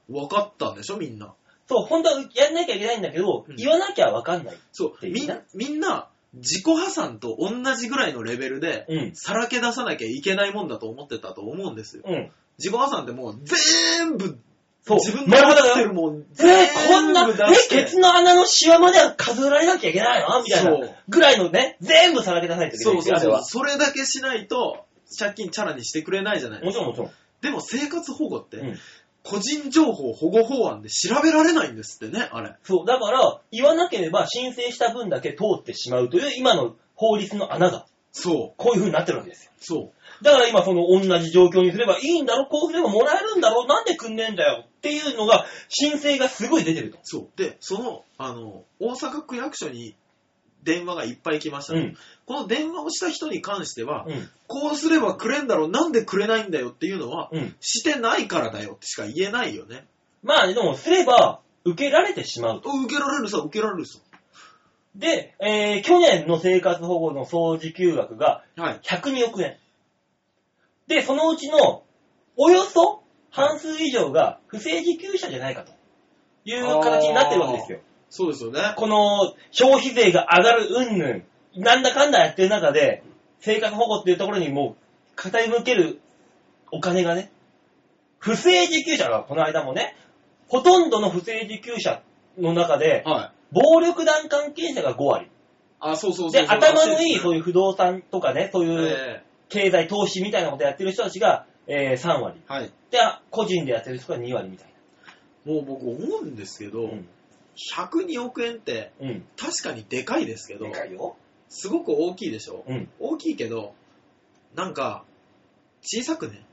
Speaker 2: 分かったんでしょみんな。
Speaker 1: そう、本当はやんなきゃいけないんだけど、
Speaker 2: うん
Speaker 1: 言わなきゃわかんない。
Speaker 2: そう、みん
Speaker 1: な
Speaker 2: みんな、自己破産と同じぐらいのレベルで、
Speaker 1: うん。
Speaker 2: さらけ出さなきゃいけないもんだと思ってたと思うんですよ。
Speaker 1: うん。
Speaker 2: 自己破産ってもう全部、
Speaker 1: そう。
Speaker 2: 自分で持ってるもん、
Speaker 1: えー、こんな、えケツの穴のシワまでは数えられなきゃいけないの？みたいな。ぐらいのね、全部さらけ出さないといけない
Speaker 2: そうそうそう。それだけしないと、借金チャラにしてくれないじゃない
Speaker 1: もちろんもちろん。
Speaker 2: でも生活保護って、
Speaker 1: うん。
Speaker 2: 個人情報保護法案で調べられないんですってね、あれ。
Speaker 1: そう、だから、言わなければ申請した分だけ通ってしまうという今の法律の穴が、
Speaker 2: そう。
Speaker 1: こういう風になってるわけですよ。
Speaker 2: そう。
Speaker 1: だから今その同じ状況にすればいいんだろ、こうすればもらえるんだろ、なんでくんねえんだよっていうのが、申請がすごい出てると。
Speaker 2: そう。で、その、あの、大阪区役所に電話がいっぱい来ましたと、
Speaker 1: うん。
Speaker 2: この電話をした人に関しては、
Speaker 1: うん。
Speaker 2: こうすればくれんだろう、なんでくれないんだよっていうのは、
Speaker 1: うん。
Speaker 2: してないからだよってしか言えないよね。
Speaker 1: まあでも、すれば、受けられてしまうと。
Speaker 2: 受けられるさ、受けられるさ。
Speaker 1: で、えー、去年の生活保護の総受給額が
Speaker 2: はい。
Speaker 1: 102億円。で、そのうちの、およそ半数以上が不正受給者じゃないかという形になってるわけですよ。
Speaker 2: そうですよね。
Speaker 1: この消費税が上がる云々、なんだかんだやってる中で、生活保護っていうところにもう傾けるお金がね、不正受給者がこの間もね、ほとんどの不正受給者の中で、
Speaker 2: はい。
Speaker 1: 暴力団関係者が5割。
Speaker 2: あ、そうそうそうそう。
Speaker 1: で、頭のいいそう
Speaker 2: う
Speaker 1: いう不動産とかね、そういう
Speaker 2: え
Speaker 1: 経済投資みたいなことやってる人たちが、えー3割。
Speaker 2: ーはい。
Speaker 1: で、個人でやってる人が2割みたい
Speaker 2: もう僕思うんですけど、
Speaker 1: な。うん。
Speaker 2: 102億円って
Speaker 1: うん。
Speaker 2: 確かにでかいですけど
Speaker 1: で、かいよ。
Speaker 2: すごく大きいでしょ？
Speaker 1: うん。
Speaker 2: 大きいけど、なんか、小さくね？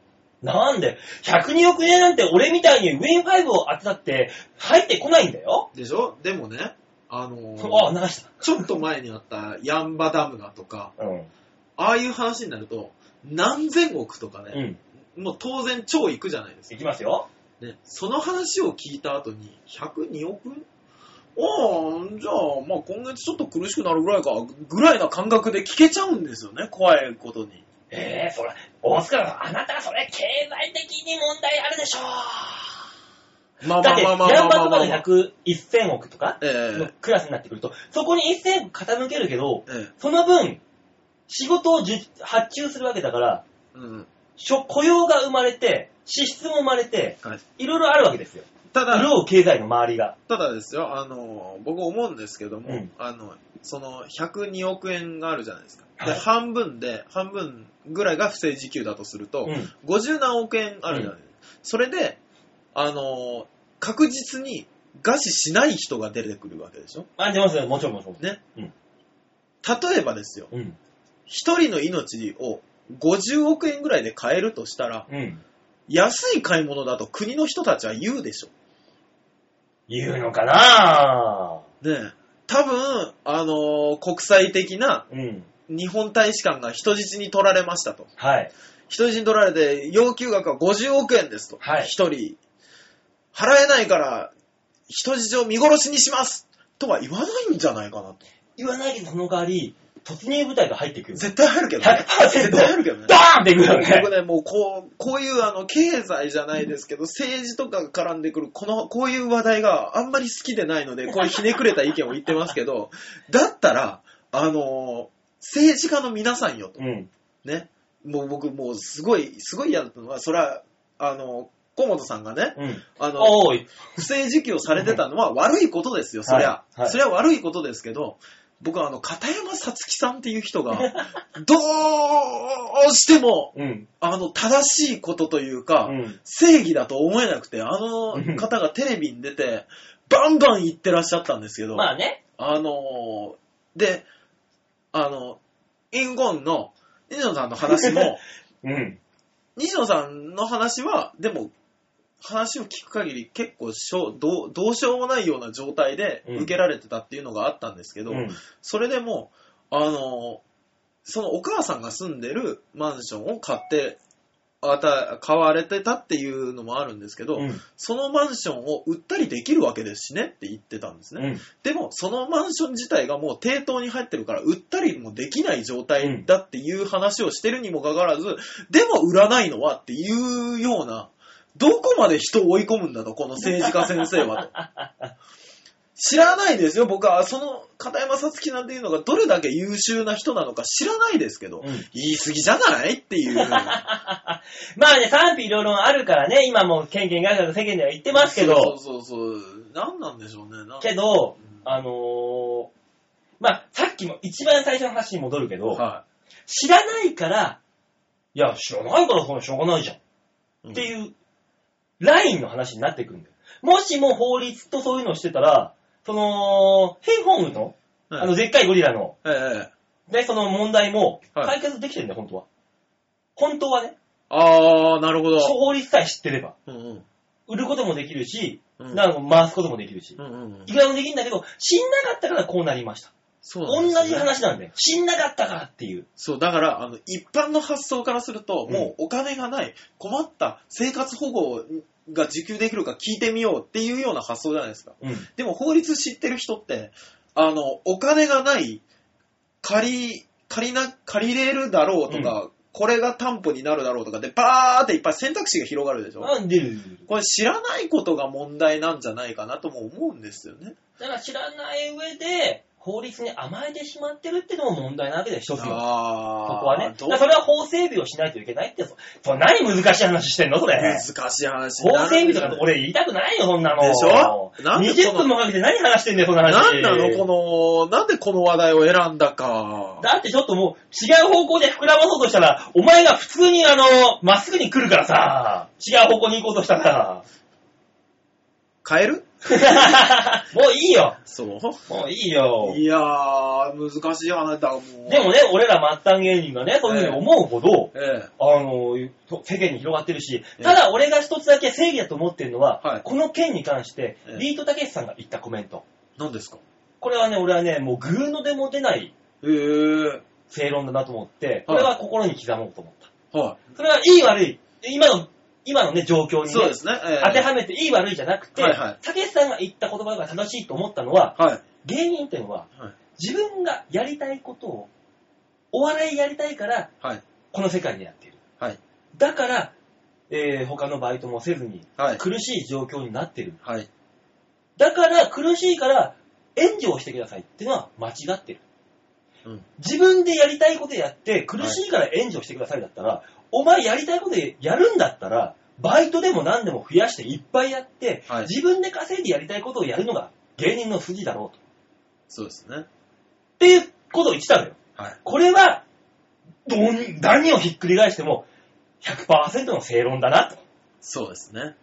Speaker 1: なんで ?102 億円なんて俺みたいにウィン5を当てたって入ってこないんだよ。
Speaker 2: でしょ？でもね、あのー
Speaker 1: あ、流した。
Speaker 2: ちょっと前にあったヤンバダムがとか、
Speaker 1: うん。
Speaker 2: ああいう話になると、何千億とか
Speaker 1: う
Speaker 2: ね、
Speaker 1: ん。
Speaker 2: もう当然超いくじゃないですか
Speaker 1: いきますよ。
Speaker 2: ね、その話を聞いた後に、102億ああ、じゃあ、まあ今月ちょっと苦しくなるぐらいか、ぐらいな感覚で聞けちゃうんですよね、怖いことに。
Speaker 1: えー、それ、大塚さん、あなたそれ経済的に問題あるでしょ
Speaker 2: まあ
Speaker 1: だって、ヤンバとかの
Speaker 2: え
Speaker 1: 100、1000億とか
Speaker 2: え
Speaker 1: のクラスになってくると、そこに1000億傾けるけど、
Speaker 2: ええ
Speaker 1: その分、仕事を発注するわけだから、
Speaker 2: うん。
Speaker 1: しょ雇用が生まれて、支出も生まれて、
Speaker 2: はい。
Speaker 1: いろいろあるわけですよ。
Speaker 2: ただ、
Speaker 1: 潤う経済の周りが。
Speaker 2: ただですよ、あの、僕思うんですけども、
Speaker 1: うん
Speaker 2: あの、その102億円があるじゃないですか。で、
Speaker 1: はい
Speaker 2: 半分で、半分ぐらいが不正受給だとすると、
Speaker 1: うん。
Speaker 2: 50何億円あるじゃないですか。それで、あの、確実に餓死しない人が出てくるわけでしょ？
Speaker 1: あ、出ますよ。もちろんもちろん。
Speaker 2: ね。
Speaker 1: うん
Speaker 2: 例えばですよ、
Speaker 1: うん。
Speaker 2: 一人の命を50億円ぐらいで買えるとしたら、
Speaker 1: うん。
Speaker 2: 安い買い物だと国の人たちは言うでしょ。
Speaker 1: 言うのかな？
Speaker 2: ねえ多分、あのー国際的な
Speaker 1: うん。
Speaker 2: 日本大使館が人質に取られましたと。
Speaker 1: はい。
Speaker 2: 人質に取られて、要求額は50億円ですと。
Speaker 1: はい
Speaker 2: 一人。払えないから、人質を見殺しにしますとは言わないんじゃないかなと。
Speaker 1: 言わないけど、その代わり、突入部隊が入ってくる。
Speaker 2: 絶対入るけどね。
Speaker 1: 100%
Speaker 2: 絶対入るけどね。
Speaker 1: ドーンっていくよね。
Speaker 2: 僕ね、もうこう、こういうあの、経済じゃないですけど、政治とかが絡んでくる、この、こういう話題があんまり好きでないので、こういうひねくれた意見を言ってますけど、だったら、あの、政治家の皆さんよと。
Speaker 1: うん。
Speaker 2: ね。もう僕、もうすごい、すごい嫌だったのは、それは、あの、河本さんがね、
Speaker 1: うん。
Speaker 2: あの。不正受給をされてたのは悪いことですよ、そりゃ。
Speaker 1: はいはい
Speaker 2: そりゃ悪いことですけど、僕はあの、片山さつきさんっていう人が、どうしても、
Speaker 1: うん。
Speaker 2: あの、正しいことというか、
Speaker 1: うん。
Speaker 2: 正義だと思えなくて、あの方がテレビに出て、バンバン言ってらっしゃったんですけど、
Speaker 1: まあね。
Speaker 2: あのーで、あの、インゴンの西野さんの話も、
Speaker 1: うん。
Speaker 2: 西野さんの話は、でも、話を聞く限り結構しょうどうどうしようもないような状態で
Speaker 1: うん
Speaker 2: 受けられてたっていうのがあったんですけど、
Speaker 1: うん。
Speaker 2: それでも、あの、そのお母さんが住んでるマンションを買って、あた買われてたっていうのもあるんですけど、
Speaker 1: うん。
Speaker 2: そのマンションを売ったりできるわけですしねって言ってたんですね。
Speaker 1: うん。
Speaker 2: でも、そのマンション自体がもう抵当に入ってるから、売ったりもできない状態だっていう話をしてるにもかかわらず、でも売らないのはっていうような、どこまで人を追い込むんだと、この政治家先生はと。知らないですよ、僕は。その片山さつきなんていうのがどれだけ優秀な人なのか知らないですけど、
Speaker 1: うん
Speaker 2: 言い過ぎじゃないっていう。
Speaker 1: まあね、賛否両論あるからね、今もケンケンガガガ世間では言ってますけど、
Speaker 2: そうそうそうそう。何なんでしょうね。なん
Speaker 1: けど
Speaker 2: うん、
Speaker 1: あのー、まあ、さっきも一番最初の話に戻るけど、
Speaker 2: は
Speaker 1: 知らないから、いや、知らないからしょうがないじゃん。
Speaker 2: い。
Speaker 1: っていうラインの話になってくるんだよ。もしも法律とそういうのをしてたら、その、ヘイホームの、
Speaker 2: はい
Speaker 1: あの、でっかいゴリラの、
Speaker 2: ええ。
Speaker 1: で、その問題も
Speaker 2: はい
Speaker 1: 解決できてるんだよ、本当は。本当はね、
Speaker 2: あー、なるほど。
Speaker 1: 法律さえ知ってれば、
Speaker 2: うんうん。
Speaker 1: 売ることもできるし、
Speaker 2: うん
Speaker 1: なんか回すこともできるし
Speaker 2: う、んうんうん
Speaker 1: いくらでもできるんだけど、死んなかったからこうなりました。
Speaker 2: そう
Speaker 1: 同
Speaker 2: なんですよね
Speaker 1: じ話なんだよ。死んなかったからっていう。
Speaker 2: そう、だから、あの、一般の発想からすると、
Speaker 1: うん
Speaker 2: もうお金がない、困った、生活保護が受給できるか聞いてみようっていうような発想じゃないですか。
Speaker 1: うん。
Speaker 2: でも法律知ってる人って、あの、お金がない、借り、借りな、借りれるだろうとか、これが担保になるだろうとかで、バーっていっぱい選択肢が広がるでしょ。
Speaker 1: あ、出る。
Speaker 2: これ知らないことが問題なんじゃないかなとも思うんですよね。
Speaker 1: だから知らない上で、法律に甘えてしまってるっていうのも問題なわけで、一つの。
Speaker 2: あ
Speaker 1: ここはね。それは法整備をしないといけないって、そそ何難しい話してんのそれ。
Speaker 2: 難しい話
Speaker 1: 法
Speaker 2: る
Speaker 1: 整備とか俺言いたくないよ、そんなの。
Speaker 2: でしょ？なんでこの
Speaker 1: 20分もかけて何話してんだよ、そんな話。
Speaker 2: なんなのこの、なんでこの話題を選んだか。
Speaker 1: だってちょっともう、違う方向で膨らまそうとしたら、お前が普通にあの、まっすぐに来るからさ、違う方向に行こうとしたら、
Speaker 2: 変える？
Speaker 1: もういいよ。
Speaker 2: そう？
Speaker 1: もういいよ。
Speaker 2: いやー、難しい話だ、もう。
Speaker 1: でもね、俺ら末端芸人がね、そういうふうに思うほど、
Speaker 2: ええ。
Speaker 1: あの、世間に広がってるし、ただ俺が一つだけ正義だと思ってるのは、
Speaker 2: はい
Speaker 1: この件に関して
Speaker 2: ええ、
Speaker 1: ビートたけしさんが言ったコメント。
Speaker 2: 何ですか？
Speaker 1: これはね、俺はね、もうグーのでも出ない
Speaker 2: ええ
Speaker 1: 正論だなと思って、これは心に刻もうと思った。
Speaker 2: は
Speaker 1: それはいい悪い、今の、今のね、状況
Speaker 2: い。
Speaker 1: にね
Speaker 2: そうで、すね。ええ
Speaker 1: 当てはめていい悪いじゃなくて、
Speaker 2: はいはい
Speaker 1: たけしさんが言った言葉が正しいと思ったのは、
Speaker 2: はい。
Speaker 1: 芸人っていうのは、
Speaker 2: はい。
Speaker 1: 自分がやりたいことを、お笑いやりたいから、
Speaker 2: はい。
Speaker 1: この世界でやっている。
Speaker 2: はい。
Speaker 1: だから、えー他のバイトもせずに、
Speaker 2: はい。
Speaker 1: 苦しい状況になってる。
Speaker 2: はい。
Speaker 1: だから、苦しいから、援助をしてくださいっていうのは間違ってる。
Speaker 2: うん。
Speaker 1: 自分でやりたいことやって、苦しいから援助してくださいだったら、お前やりたいことやるんだったら、バイトでも何でも増やしていっぱいやって、
Speaker 2: はい
Speaker 1: 自分で稼いでやりたいことをやるのが芸人の筋だろうと。
Speaker 2: そうですね。
Speaker 1: っていうことを言ってたのよ。
Speaker 2: はい。
Speaker 1: これは、どん、何をひっくり返しても、100%の正論だなと。
Speaker 2: そうですね。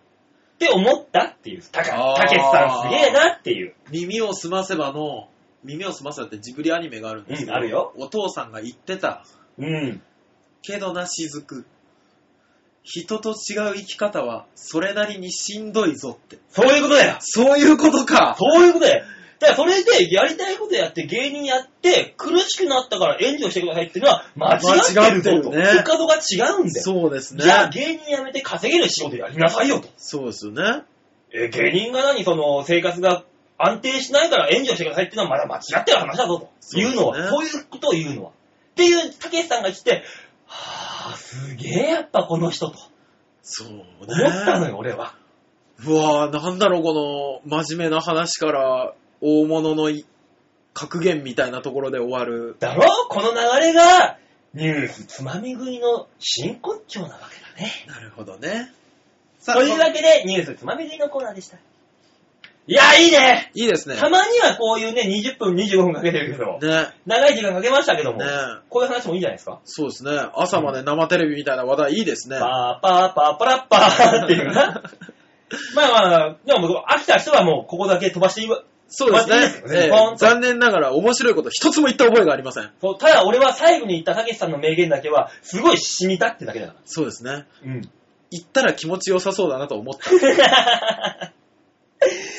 Speaker 1: って思ったっていう。たか
Speaker 2: あー
Speaker 1: たけしさんすげえなっていう。
Speaker 2: 耳をすませばの、耳をすませばってジブリアニメがあるんですけど、
Speaker 1: うんあるよ
Speaker 2: お父さんが言ってた、
Speaker 1: うん。
Speaker 2: けどな雫。人と違う生き方は、それなりにしんどいぞって。
Speaker 1: そういうことだよ。
Speaker 2: そういうことか。
Speaker 1: そういうことだよ。だからそれでやりたいことやって芸人やって苦しくなったから援助してくださいっていうのは間違ってるぞと。
Speaker 2: 間違ってるね
Speaker 1: 他度が違うんだよ。
Speaker 2: そうですね
Speaker 1: じ。ゃあ芸人辞めて稼げる仕事やりなさいよと。
Speaker 2: そうですよね。
Speaker 1: えー芸人が何その生活が安定しないから援助してくださいっていうのはまだ間違ってる話だぞと。いうのは、
Speaker 2: そう
Speaker 1: いうことを言うのは。っていう、たけしさんが言って、はぁ、すげえやっぱこの人と
Speaker 2: そうね。
Speaker 1: 思ったのよ、俺は。
Speaker 2: うわぁ、なんだろう、この、真面目な話から、大物のい格言みたいなところで終わる。
Speaker 1: だろ？この流れが、ニュースつまみ食いの真骨頂なわけだね。
Speaker 2: なるほどね。さ
Speaker 1: というわけで、ニュースつまみ食いのコーナーでした。いや、いいね
Speaker 2: いいですね。
Speaker 1: たまにはこういうね、20分、25分かけてるけど、
Speaker 2: ね。
Speaker 1: 長い時間かけましたけども、
Speaker 2: ね
Speaker 1: こういう話もいいんじゃないですか
Speaker 2: そうですね。朝まで生テレビみたいな話題いいですね。
Speaker 1: パーパーパーパラッパーっていうな。まあまあ、でも飽きた人はもうここだけ飛ばしていいわ。
Speaker 2: そうですね
Speaker 1: まあいいですよね
Speaker 2: ええ
Speaker 1: ポンと
Speaker 2: 残念ながら面白いこと一つも言った覚えがありません。
Speaker 1: そうただ俺は最後に言ったたけしさんの名言だけは、すごい染みたってだけだから。
Speaker 2: そうですね。
Speaker 1: うん。
Speaker 2: 言ったら気持ちよさそうだなと思った。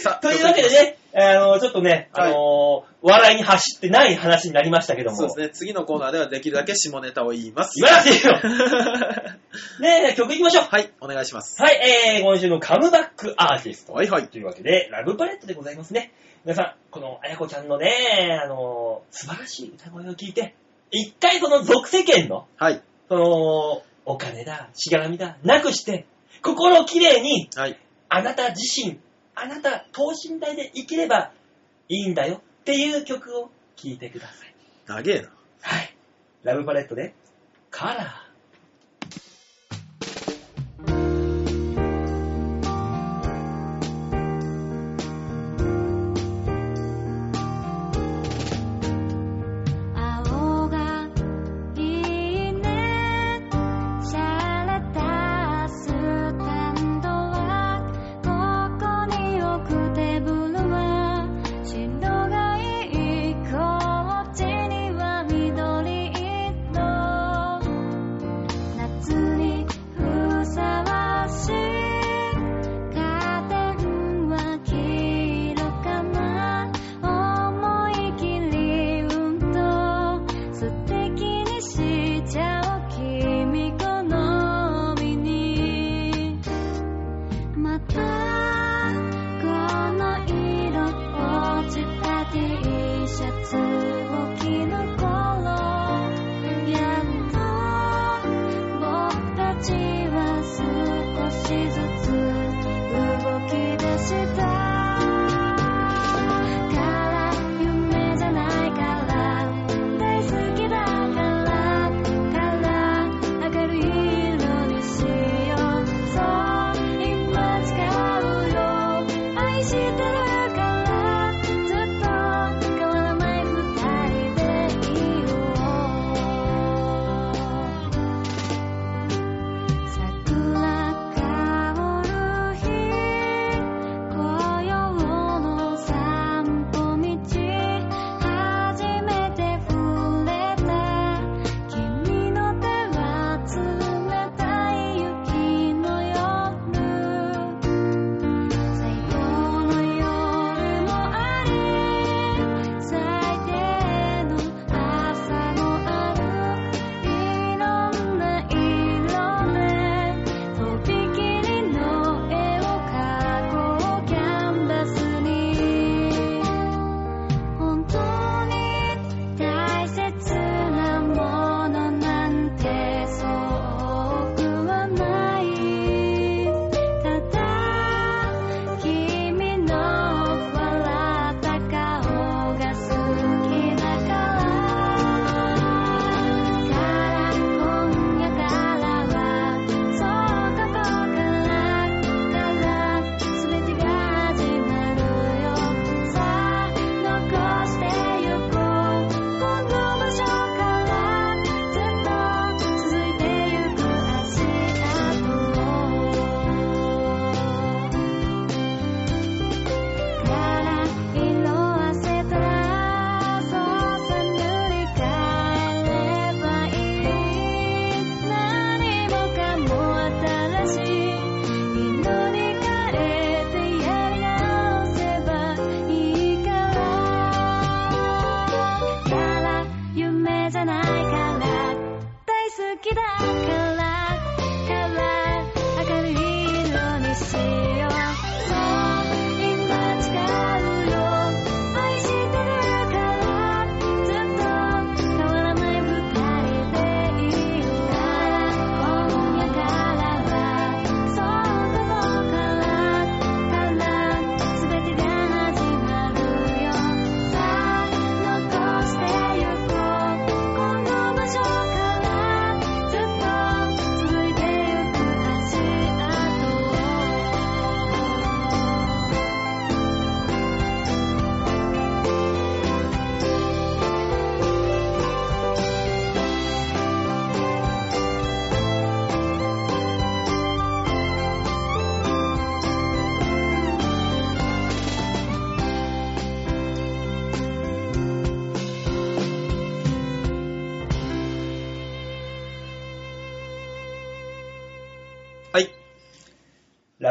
Speaker 2: さあ
Speaker 1: というわけで。ね、あの、ちょっとね、あの笑いに走ってない話になりましたけども。
Speaker 2: そうですね。次のコーナーではできるだけ下ネタを言います。
Speaker 1: 言わなくていいよ ねえ、曲行きましょう。
Speaker 2: はい、お願いします。
Speaker 1: はい、えー、今週のカムバックアーティスト。
Speaker 2: はいはい。
Speaker 1: というわけで、ラブパレットでございますね。皆さん、このあやこちゃんのね、あの、素晴らしい歌声を聞いて、一回その俗世間の、
Speaker 2: はい。
Speaker 1: その、お金だ、しがらみだ、なくして、心をきれいに、
Speaker 2: はい。
Speaker 1: あなた自身、あなた等身大で生きればいいんだよっていう曲を聴いてください。
Speaker 2: 長えな。
Speaker 1: はい。ラブパレットで、カラー。
Speaker 3: きだからから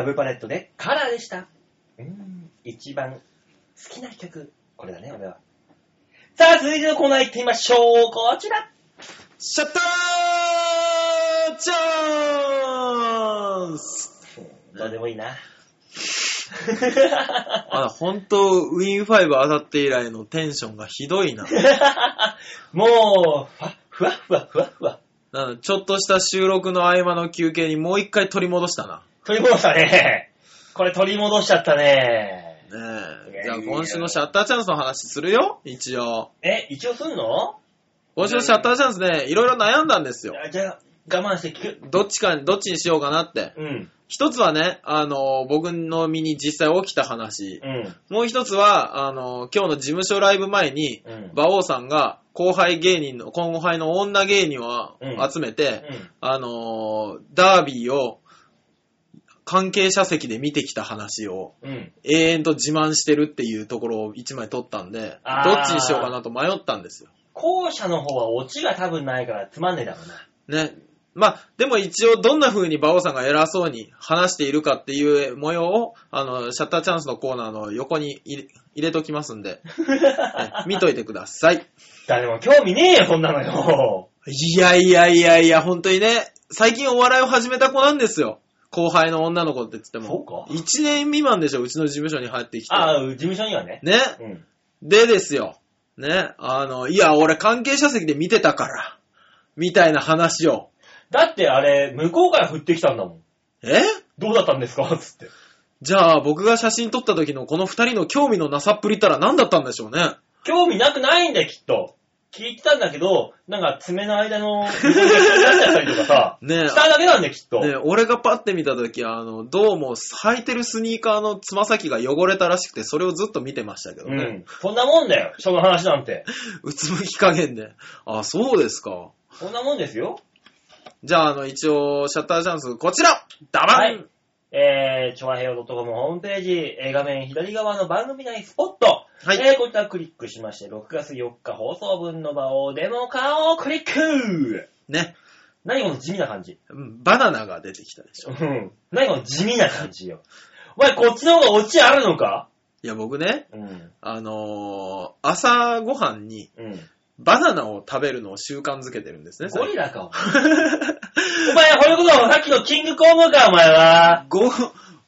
Speaker 1: ラブパレットでカラーでした。うーん、一番好きな曲。これだね、俺は。さあ、続いてのコーナー行ってみましょう。こちら。
Speaker 2: シャッターチャンス
Speaker 1: どうでもいいな。
Speaker 2: あ、ほんと、ウィン5当たって以来のテンションがひどいな。
Speaker 1: もう、ふわふわふわふわ。
Speaker 2: ちょっとした収録の合間の休憩にもう一回取り戻したな。
Speaker 1: 取り戻したね。これ取り戻しちゃったね。
Speaker 2: ね。じゃあ今週のシャッターチャンスの話するよ、一応。
Speaker 1: え、一応すんの？
Speaker 2: 今週のシャッターチャンスね、いろいろ悩んだんですよ。
Speaker 1: あじゃあ、我慢して聞く。
Speaker 2: どっちか、どっちにしようかなって。
Speaker 1: うん。
Speaker 2: 一つはね、あの、僕の身に実際起きた話。
Speaker 1: うん。
Speaker 2: もう一つは、あの、今日の事務所ライブ前に、
Speaker 1: うん。
Speaker 2: 馬王さんが後輩芸人の、後輩の女芸人を
Speaker 1: うん
Speaker 2: 集めて、
Speaker 1: うん。
Speaker 2: あの、ダービーを関係者席で見てきた話を
Speaker 1: うん。
Speaker 2: 永遠と自慢してるっていうところを一枚撮ったんで、
Speaker 1: あー
Speaker 2: どっちにしようかなと迷ったんですよ。
Speaker 1: 後者の方はオチが多分ないからつまんねえだろうな。
Speaker 2: ね。まあ、でも一応どんな風に馬王さんが偉そうに話しているかっていう模様を、あの、シャッターチャンスのコーナーの横に入れ入れときますんで、ね見といてください。
Speaker 1: 誰も興味ねえよ、そんなのよ。
Speaker 2: いやいやいやいや、本当にね、最近お笑いを始めた子なんですよ。後輩の女の子って言っても。
Speaker 1: そうか
Speaker 2: 1年未満でしょ、うちの事務所に入ってきて。
Speaker 1: ああ、事務所にはね。
Speaker 2: ね。
Speaker 1: うん。
Speaker 2: でですよ。ね。あの、いや、俺関係者席で見てたから。みたいな話を。
Speaker 1: だってあれ、向こうから振ってきたんだもん。
Speaker 2: え？
Speaker 1: どうだったんですか？つって。
Speaker 2: じゃあ、僕が写真撮った時のこの二人の興味のなさっぷりったら何だったんでしょうね。
Speaker 1: 興味なくないんだよ、きっと。聞いてたんだけど、なんか爪の間の、汚れが気になっちゃったりとかさ、
Speaker 2: ねえ
Speaker 1: しただけなんだよ、きっと。
Speaker 2: ね、俺がパッて見た時あの、どうも履いてるスニーカーのつま先が汚れたらしくて、それをずっと見てましたけどね。
Speaker 1: うん。そんなもんだよ、人の話なんて。
Speaker 2: うつむき加減で。あ、そうですか。
Speaker 1: そんなもんですよ。
Speaker 2: じゃあ、あの、一応、シャッターチャンス、こちらダバン、
Speaker 1: はい。えー、ちょわへよ .com ホームページ、えー画面左側の番組内スポット。
Speaker 2: はい
Speaker 1: えー、こちらクリックしまして、6月4日放送分の場をデモ化をクリック
Speaker 2: ね。
Speaker 1: 何この地味な感じ。
Speaker 2: うんバナナが出てきたでしょ。
Speaker 1: うん。何この地味な感じよ。お前、こっちの方がオチあるのか？
Speaker 2: いや、僕ね、
Speaker 1: うん。
Speaker 2: あのー朝ごはんに
Speaker 1: うん。
Speaker 2: バナナを食べるのを習慣づけてるんですね。
Speaker 1: ゴリラか、お前。お前、これこそさっきのキングコングか、お前は。
Speaker 2: ゴ、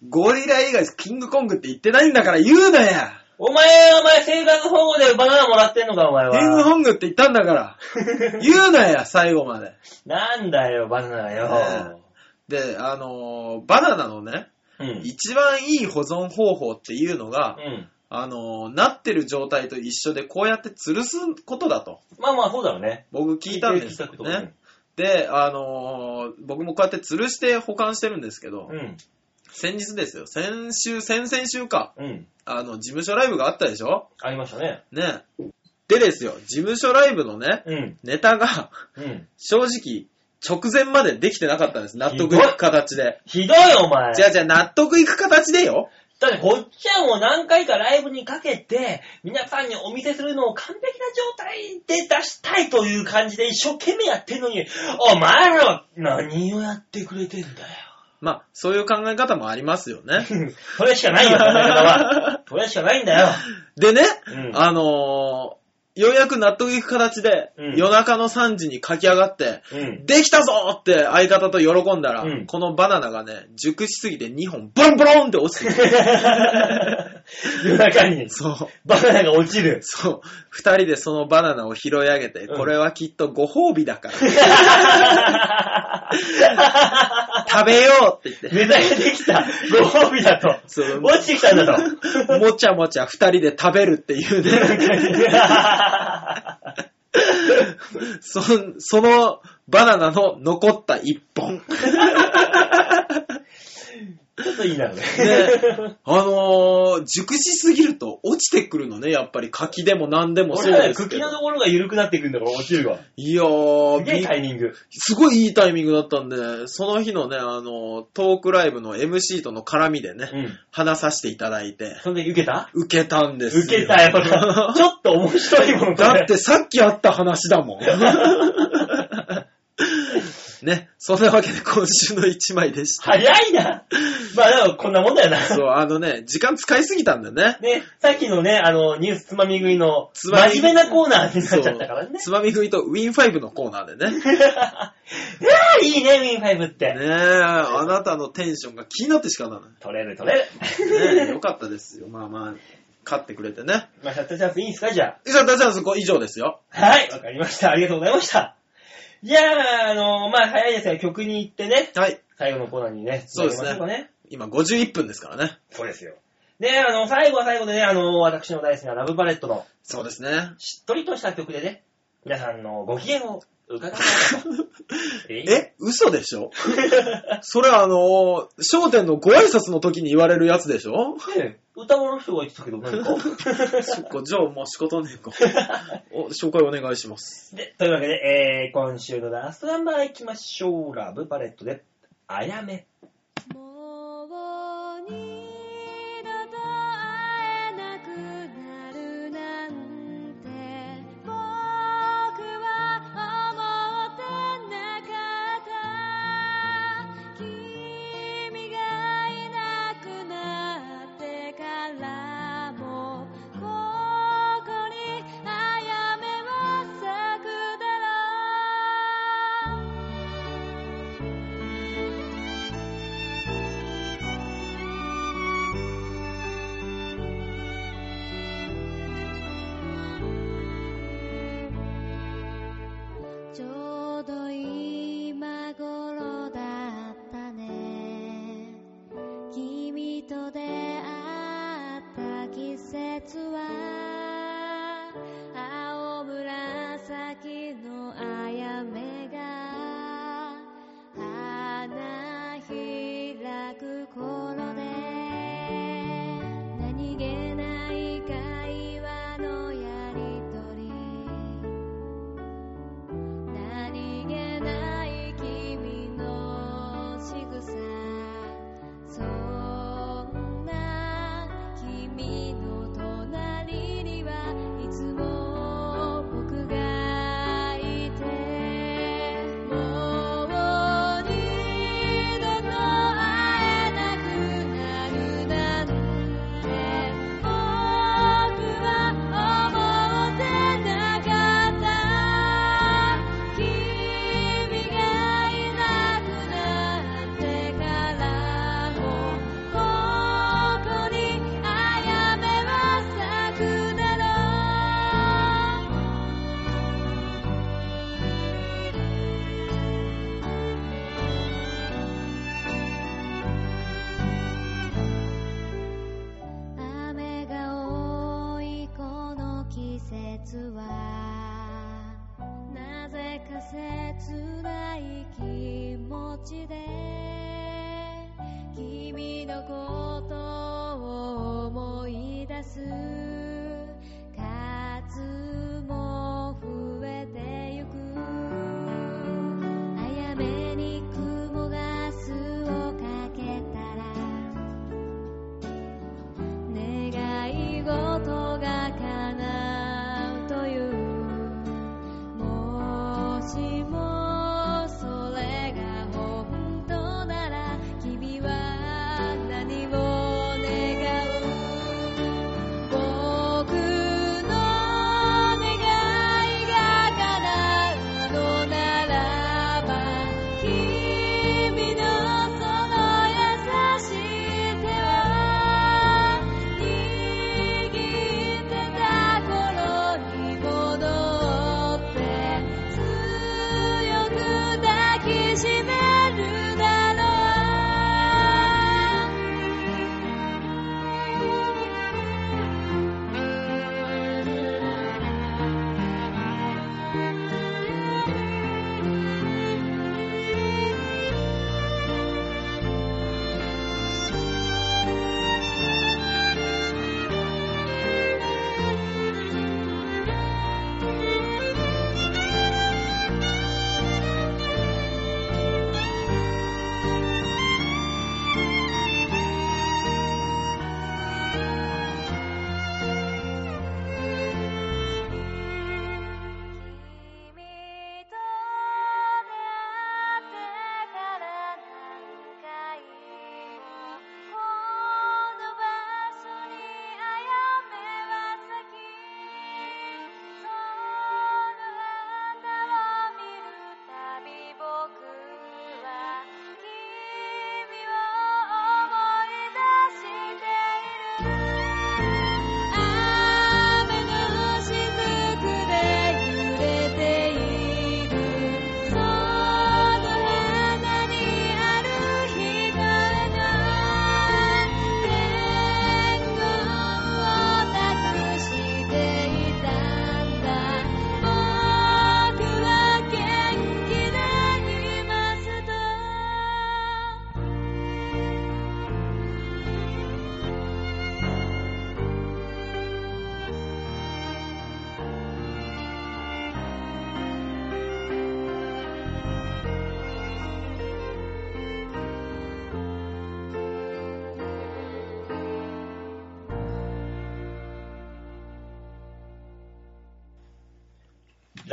Speaker 2: ゴリラ以外キングコングって言ってないんだから言うなや
Speaker 1: お前、お前、生活保護でバナナもらってんのか、お前
Speaker 2: キング
Speaker 1: は。
Speaker 2: コングって言ったんだから 言うなや最後まで。
Speaker 1: なんだよ、バナナよ。
Speaker 2: で、あのーバナナのね、
Speaker 1: うん。
Speaker 2: 一番いい保存方法っていうのが、
Speaker 1: うん。
Speaker 2: あのーなってる状態と一緒でこうやって吊るすことだと。
Speaker 1: まあまあ、そうだろうね。
Speaker 2: 僕聞いたんですよ
Speaker 1: 聞いたこと
Speaker 2: ね。で、あのー僕もこうやって吊るして保管してるんですけど、
Speaker 1: うん。
Speaker 2: 先日ですよ、先週、先々週か、
Speaker 1: うん。
Speaker 2: あの、事務所ライブがあったでしょ？
Speaker 1: ありましたね。
Speaker 2: ね。でですよ、事務所ライブのね、
Speaker 1: うん。
Speaker 2: ネタが、
Speaker 1: うん。
Speaker 2: 正直、直前までできてなかったんです。納得いく形で。
Speaker 1: ひどいお前。
Speaker 2: じゃあじゃあ納得いく形でよ。
Speaker 1: だってこっちはもう何回かライブにかけて、皆さんにお見せするのを完璧な状態で出したいという感じで一生懸命やってんのに、お前らは何をやってくれてんだよ。
Speaker 2: まあ、そういう考え方もありますよね。
Speaker 1: それしかないよ、考え方は。それしかないんだよ。
Speaker 2: でね、
Speaker 1: うん
Speaker 2: あのーようやく納得いく形で、
Speaker 1: うん
Speaker 2: 夜中の3時に書き上がって、
Speaker 1: うん。
Speaker 2: できたぞって相方と喜んだら、
Speaker 1: うん
Speaker 2: このバナナがね、熟しすぎて2本ボロンボロンって落ちてきて。
Speaker 1: 夜中に
Speaker 2: そう。
Speaker 1: バナナが落ちる。
Speaker 2: そう。二人でそのバナナを拾い上げて、
Speaker 1: うん
Speaker 2: これはきっとご褒美だから、食べようって言って。
Speaker 1: ネタができた。ご褒美だと。
Speaker 2: そう
Speaker 1: 落ちてきたんだと。
Speaker 2: もちゃもちゃ二人で食べるっていうね。そそのバナナの残った一本。
Speaker 1: ちょっといいなのね。
Speaker 2: ね、あのー、熟しすぎると落ちてくるのね、やっぱり柿でも何でもそうですけど
Speaker 1: 茎の。ところが緩くなっていくんだから落ちるわ。
Speaker 2: いや
Speaker 1: す
Speaker 2: ー、
Speaker 1: げえ
Speaker 2: び
Speaker 1: タイミング。
Speaker 2: すごいいいタイミングだったんで、その日のね、あの、トークライブの MC との絡みでね、
Speaker 1: うん。
Speaker 2: 話させていただいて、
Speaker 1: そんで受けた？
Speaker 2: 受けたんですよ。
Speaker 1: 受けたよ。ちょっと面白いもん
Speaker 2: だってさっきあった話だもん。ね、そんなわけで今週の一枚でした。
Speaker 1: 早いな。まあでもこんなもんだよな。
Speaker 2: そう、あのね、時間使いすぎたんだよね。
Speaker 1: ね、さっきのね、あの、ニュースつまみ食いの、
Speaker 2: つまみ
Speaker 1: 真面目なコーナーになっちゃったからね。
Speaker 2: つまみ食いとウィン5のコーナーでね。ね
Speaker 1: いやーいいね、ウィンファイブって。
Speaker 2: え、あなたのテンションが気になってしかなら
Speaker 1: 取れる取れる。
Speaker 2: ない。ねえ、よかったですよ。まあまあ、勝ってくれてね。
Speaker 1: まあ、シャッターチャンスいいんすか、じゃ
Speaker 2: 以上、ダチャンス5以上ですよ。
Speaker 1: あ。はい、わかりました。ありがとうございました。じゃあ、あの、まあ、早いですが、曲に行ってね、
Speaker 2: はい。
Speaker 1: 最後のコーナーにね、
Speaker 2: そうですね。今51分ですからね。
Speaker 1: そうですよ。で、あの、最後は最後でね、あの、私の大好きなラブパレットの
Speaker 2: そうですね。
Speaker 1: しっとりとした曲でね、皆さんのご機嫌を伺いたいと。え
Speaker 2: え嘘でしょ？それあの、商店のご挨拶の時に言われるやつでしょ？
Speaker 1: ね歌わの人が言ってたけど何か
Speaker 2: そっか、じゃあもう仕方ねえか。お、紹介お願いします。
Speaker 1: で、というわけで、えー、今週のラストナンバー行きましょう。ラブパレットで、あやめ。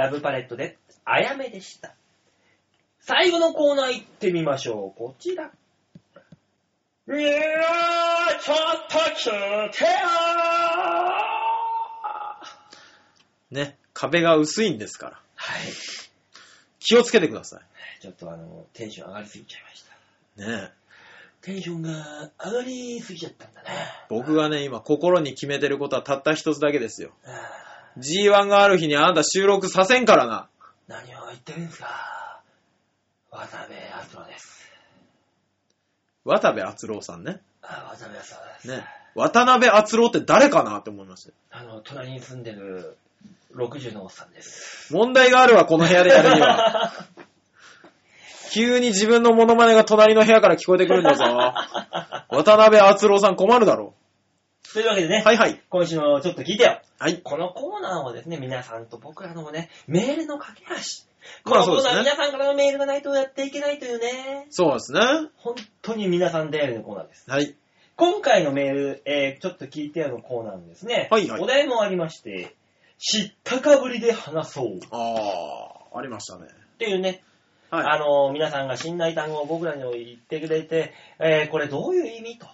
Speaker 1: ラブパレットで、あやめでした。最後のコーナー行ってみましょう。こちら。いやー、ちょっと聞いてよー
Speaker 2: ね、壁が薄いんですから。
Speaker 1: はい。
Speaker 2: 気をつけてくださ
Speaker 1: ちょっとあの、テンション上がりすぎちゃいました。
Speaker 2: い。ね
Speaker 1: テンションが上がりすぎちゃったんだね。
Speaker 2: 僕がね、今心に決めてることはたった一つだけですよ。
Speaker 1: あー
Speaker 2: G1 がある日にあなた収録させんからな。
Speaker 1: 何を言ってるんですか渡部篤郎です。
Speaker 2: 渡部篤郎さんね。
Speaker 1: あ渡部篤郎です。
Speaker 2: ね。渡辺篤郎って誰かなって思いましたよ。
Speaker 1: あの、隣に住んでる60のおっさんです。
Speaker 2: 問題があるわ、この部屋でやるには。急に自分のモノマネが隣の部屋から聞こえてくるんだぞ。渡辺篤郎さん困るだろ
Speaker 1: というわけでね、
Speaker 2: う。はいはい。
Speaker 1: 今週のちょっと聞いてよ。
Speaker 2: はい。
Speaker 1: このコーナーをですね、皆さんと僕らのね、メールの架け橋。このコーナー、皆さんからのメールがないとやっていけないというね、
Speaker 2: そうですね。
Speaker 1: 本当に皆さん頼りのコーナーです。
Speaker 2: はい。
Speaker 1: 今回のメール、えー、ちょっと聞いてよのコーナーのですね、
Speaker 2: はいはい
Speaker 1: お題もありまして、知ったかぶりで話そうっ
Speaker 2: あー、ありましたね。
Speaker 1: ていうね、
Speaker 2: はい。
Speaker 1: あの、皆さんが信頼単語を僕らに言ってくれて、えー、これどういう意味と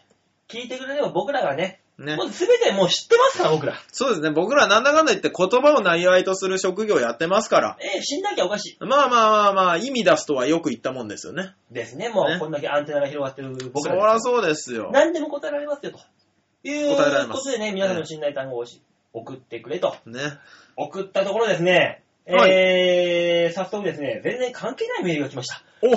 Speaker 1: 聞いてくれれば僕らがね、
Speaker 2: ね
Speaker 1: も。う全てもう知ってますから、僕ら。
Speaker 2: そうですね。僕らなんだかんだ言って言葉を内容とする職業やってますから。
Speaker 1: えー、死んなきゃおかしい。
Speaker 2: まあまあまあまあ、意味出すとはよく言ったもんですよね。
Speaker 1: ですね、もう、
Speaker 2: ね
Speaker 1: こんだけアンテナが広がってる
Speaker 2: そ
Speaker 1: 僕ら
Speaker 2: らそうですよ。
Speaker 1: 何でも答えられますよ、という
Speaker 2: 答えられます
Speaker 1: ことでね、皆さんの信頼単語をし送ってくれと。
Speaker 2: ね。
Speaker 1: 送ったところですね、
Speaker 2: はい
Speaker 1: えー、早速ですね、全然関係ないメールが来ました。
Speaker 2: お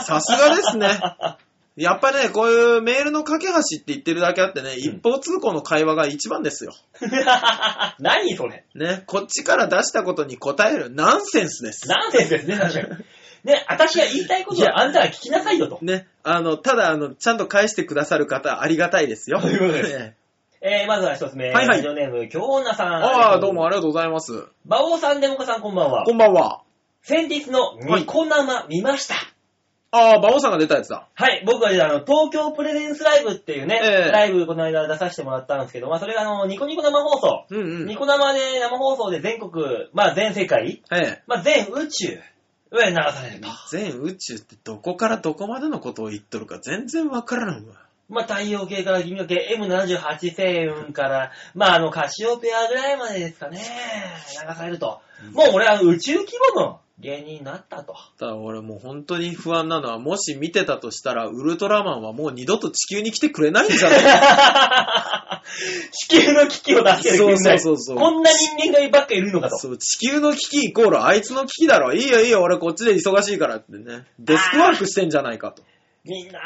Speaker 2: さすがですね。やっぱね、こういうメールの架け橋って言ってるだけあってね、一方通行の会話が一番ですよ。
Speaker 1: 何それ？
Speaker 2: ね。こっちから出したことに答えるナンセンスです。
Speaker 1: ナンセンスですね、確かに。ね、私が言いたいことはあんたら聞きなさいよと。
Speaker 2: ね、あの、ただ、あの、ちゃんと返してくださる方、ありがたいですよ。
Speaker 1: そういうことです
Speaker 2: え
Speaker 1: えー、まずは一つ目。
Speaker 2: はいはい
Speaker 1: ラジオネーム、京女さん。
Speaker 2: ああ、どうもありがとうございます。
Speaker 1: 馬王さん、デモカさん、こんばんは
Speaker 2: こ。んばんは。
Speaker 1: 先日のニコ生見ました。
Speaker 2: ああ、馬王さんが出たやつだ。
Speaker 1: はい、僕はあの、東京プレゼンスライブっていうね、
Speaker 2: ええ
Speaker 1: ライブこの間出させてもらったんですけど、まあそれがあの、ニコニコ生放送。
Speaker 2: うんうん。
Speaker 1: ニコ生で生放送で全国、まあ全世界、
Speaker 2: ええ。
Speaker 1: まあ全宇宙へ流されると。
Speaker 2: 全宇宙ってどこからどこまでのことを言っとるか全然わからんわ。
Speaker 1: まあ太陽系から銀河系 M78 星雲から、まああのカシオペアぐらいまでですかね、流されると。もう俺は宇宙規模の芸人になったと。
Speaker 2: ただ俺もう本当に不安なのは、もし見てたとしたら、ウルトラマンはもう二度と地球に来てくれないんじゃない？
Speaker 1: 地球の危機を助けてくれない。
Speaker 2: そうそうそうそう
Speaker 1: こんな人間がばっかいるのかと。
Speaker 2: そう、地球の危機イコールあいつの危機だろ。いいよいいよ、俺こっちで忙しいからってね。デスクワークしてんじゃないかと。
Speaker 1: みんな、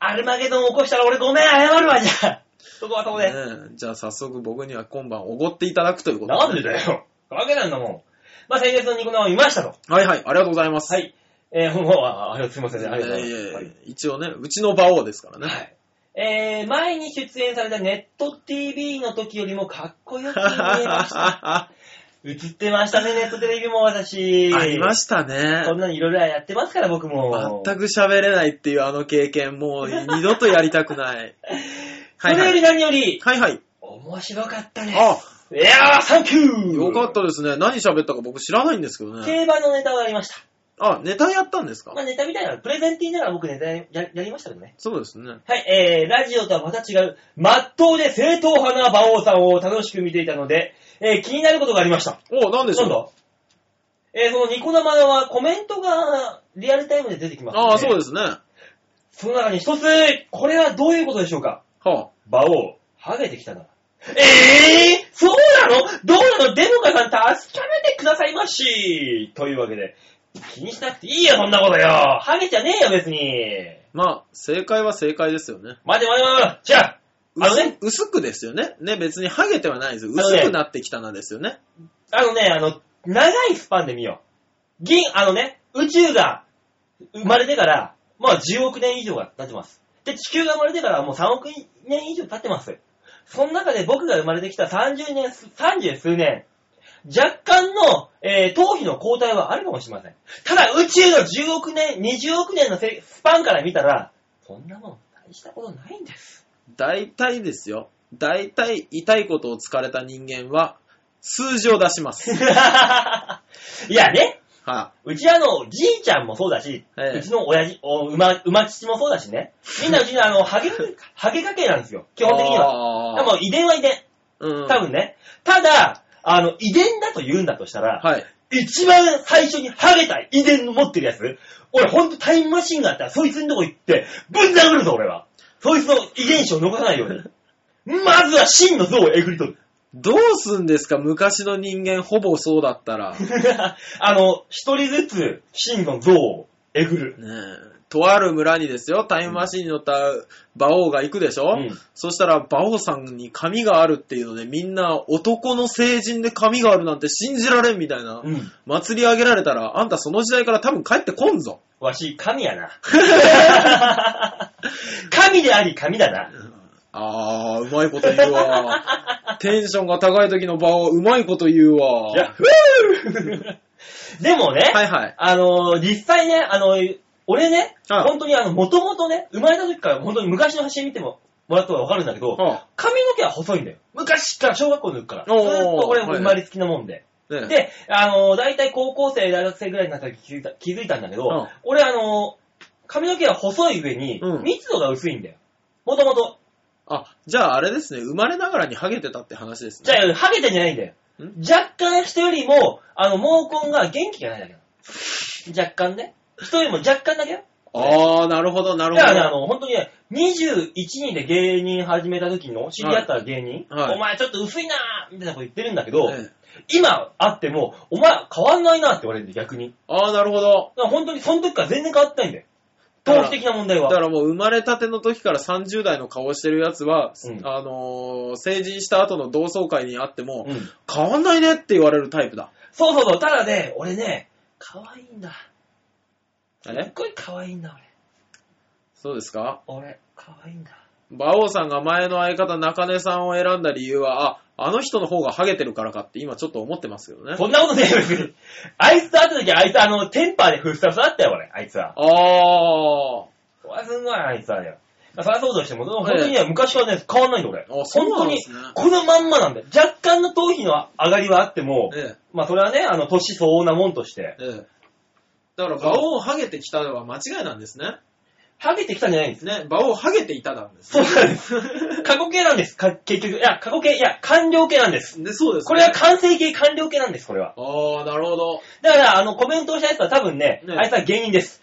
Speaker 1: アルマゲドン起こしたら俺ごめん、謝るわ、じゃあ。そこはそこで。
Speaker 2: ねえじゃあ早速僕には今晩おごっていただくということ
Speaker 1: なんでだよ。わけなんだもん。まあ、先月のニコ生を見ましたと。
Speaker 2: はいはい、ありがとうございます。。
Speaker 1: はいい。えー、もう、あ、あすいませんね。ありがとうございます。はい
Speaker 2: 一応ね、うちの馬王ですからね。
Speaker 1: はい。えー、前に出演されたネット TV の時よりもかっこよく見えました。映ってましたね、ネットテレビも私。
Speaker 2: ありま
Speaker 1: し
Speaker 2: したね。
Speaker 1: こんなにいろいろやってますから、僕も。
Speaker 2: 全く喋れないっていうあの経験、もう二度とやりたくない。
Speaker 1: それより何より、
Speaker 2: はいはい。
Speaker 1: 面白かったです。
Speaker 2: あ、
Speaker 1: いやー、サンキュー
Speaker 2: よかったですね。何喋ったか僕知らないんですけどね。
Speaker 1: 競馬のネタをやりました。
Speaker 2: あ、ネタやったんですか？
Speaker 1: まあネタみたいな、プレゼンティーながら僕ネタやややりましたけどね。
Speaker 2: そうですね。
Speaker 1: はい、えー、ラジオとはまた違う、まっとうで正統派な馬王さんを楽しく見ていたので、えー、気になることがありました。
Speaker 2: お、なんでしょう？
Speaker 1: なんだえー、そのニコ生はコメントがリアルタイムで出てきます、
Speaker 2: ああ、そう
Speaker 1: す。
Speaker 2: ですね。は
Speaker 1: その中に一つ、これはどういうことでしょうか？
Speaker 2: あ。
Speaker 1: 馬王、ハゲてきたな。えー、そうなの？どうなの？デモカさん助けめてくださいましというわけで、気にしなくていいよ、そんなことよ。ハゲじゃねえよ、別に。
Speaker 2: まあ、正解は正解ですよね。
Speaker 1: 待て待て待て待て。じゃあ、あのね、
Speaker 2: 薄薄くですよね。ね、別にハゲてはないです。
Speaker 1: のね
Speaker 2: 薄くなってきたなですよね。
Speaker 1: あのね、あの、長いスパンで見よう。銀、あのね、宇宙が生まれてから、まあ10億年以上が経ってます。で、地球が生まれてからもう3億年以上経ってます。その中で僕が生まれてきた30年、30数年、若干の、えー頭皮の交代はあるかもしれません。ただ宇宙の10億年、20億年のせスパンから見たら、そんなもん大したことないんです。
Speaker 2: 大体ですよ。大体痛いことを疲れた人間は、数字を出します。
Speaker 1: いやね、
Speaker 2: は
Speaker 1: うちあの、じいちゃんもそうだし、
Speaker 2: ええ
Speaker 1: うちの親父、お馬、馬父もそうだしね。みんなうちのあの、ハゲ、ハゲ家系なんですよ。基本的には。
Speaker 2: は
Speaker 1: でも遺伝は遺伝。
Speaker 2: うん。
Speaker 1: 多分ね。ただ、あの、遺伝だと言うんだとしたら、
Speaker 2: はい。
Speaker 1: 一番最初にハゲた遺伝の持ってるやつ、俺ほんとタイムマシンがあったら、そいつのとこ行って、ぶん殴るぞ、俺は。そいつの遺伝子を残さないように。まずは真の像をえぐり取る。
Speaker 2: どうすんですか？昔の人間ほぼそうだったら。ね
Speaker 1: あの、一人ずつ真の像をえぐる。
Speaker 2: え。とある村にですよ、タイムマシンに乗った馬王が行くでしょ、
Speaker 1: うん
Speaker 2: そしたら馬王さんに髪があるっていうのでみんな男の成人で髪があるなんて信じられんみたいな。
Speaker 1: うん。
Speaker 2: 祭り上げられたら、あんたその時代から多分帰ってこんぞ。
Speaker 1: わし、神やな。神であり神だな。
Speaker 2: あー、うまいこと言うわ。テンションが高い時の場をうまいこと言うわ。
Speaker 1: やっふーでもね、
Speaker 2: はいはい。
Speaker 1: あのー実際ね、あのー俺ね、
Speaker 2: はい
Speaker 1: 本当にあの、もともとね、生まれた時から本当に昔の写真見てももらったらわかるんだけど、
Speaker 2: は
Speaker 1: 髪の毛は細いんだよ。昔から、小学校の時から。ず
Speaker 2: おー
Speaker 1: ーっと俺
Speaker 2: はいはい
Speaker 1: 生まれつきなもんで。
Speaker 2: あ、ね
Speaker 1: で、あのー大体高校生、大学生ぐらいになった時気づいた気づいたんだけど、
Speaker 2: うん
Speaker 1: 俺あのー髪の毛は細い上に
Speaker 2: うん
Speaker 1: 密度が薄いんだよ。もともと。
Speaker 2: あ、じゃああれですね、生まれながらにハゲてたって話ですね。
Speaker 1: じゃあ、ハゲてんじゃないんだよ。
Speaker 2: ん？
Speaker 1: 若干人よりも、あの、毛根が元気がないだけなの。若干ね。人よりも若干だけよ。
Speaker 2: あー、なるほど、なるほ
Speaker 1: だからね、あ
Speaker 2: ど。
Speaker 1: の、本当にね、21人で芸人始めた時の知り合った芸人、
Speaker 2: はいはい
Speaker 1: お前ちょっと薄いなーみたいなこと言ってるんだけど、
Speaker 2: ええ
Speaker 1: 今会っても、お前変わんないなって言われるんだよ、逆に。
Speaker 2: あー、なるほど。
Speaker 1: だから本当にその時から全然変わってないんだよ。頭皮的な問題は。
Speaker 2: だからもう生まれたての時から30代の顔してるやつは、
Speaker 1: うん
Speaker 2: あのー成人した後の同窓会に会っても、
Speaker 1: うん。
Speaker 2: 変わんないねって言われるタイプだ。
Speaker 1: そうそうそう、ただね、俺ね、可愛いんだ。すっ
Speaker 2: え
Speaker 1: ごい可愛いんだ、
Speaker 2: そうですか？
Speaker 1: 俺。俺、可愛いんだ。
Speaker 2: 馬王さんが前の相方中根さんを選んだ理由は、あ、あの人の方がハゲてるからかって今ちょっと思ってますけどね。
Speaker 1: そんなことねえよ、別に。あいつと会った時あいつあの、テンパーでふっさふさだったよ、俺、あいつは。
Speaker 2: あー。
Speaker 1: そりゃすごい、あいつはよ。まあ、そりゃそうとしても、本当にね、昔からね、変わんないんだ、俺。
Speaker 2: あそう
Speaker 1: 本当に
Speaker 2: なんですね、
Speaker 1: このまんまなんだよ。若干の頭皮の上がりはあっても、
Speaker 2: え
Speaker 1: まあ、それはね、あの、年相応なもんとして、
Speaker 2: え、ええ。だから馬王ハゲてきたのは間違いなんですね。
Speaker 1: ハゲてきたんじゃないんです。
Speaker 2: ね、馬王ハゲていたなんです
Speaker 1: そう
Speaker 2: ね。
Speaker 1: なんです。過去形なんです、か結局。いや、過去形、いや、完了形なんです。
Speaker 2: で、そうです、ね。
Speaker 1: これは完成形、完了形なんです、これは。
Speaker 2: あー、なるほど。
Speaker 1: だから、あの、コメントをしたやつは多分ね、
Speaker 2: ね
Speaker 1: あいつは芸人です。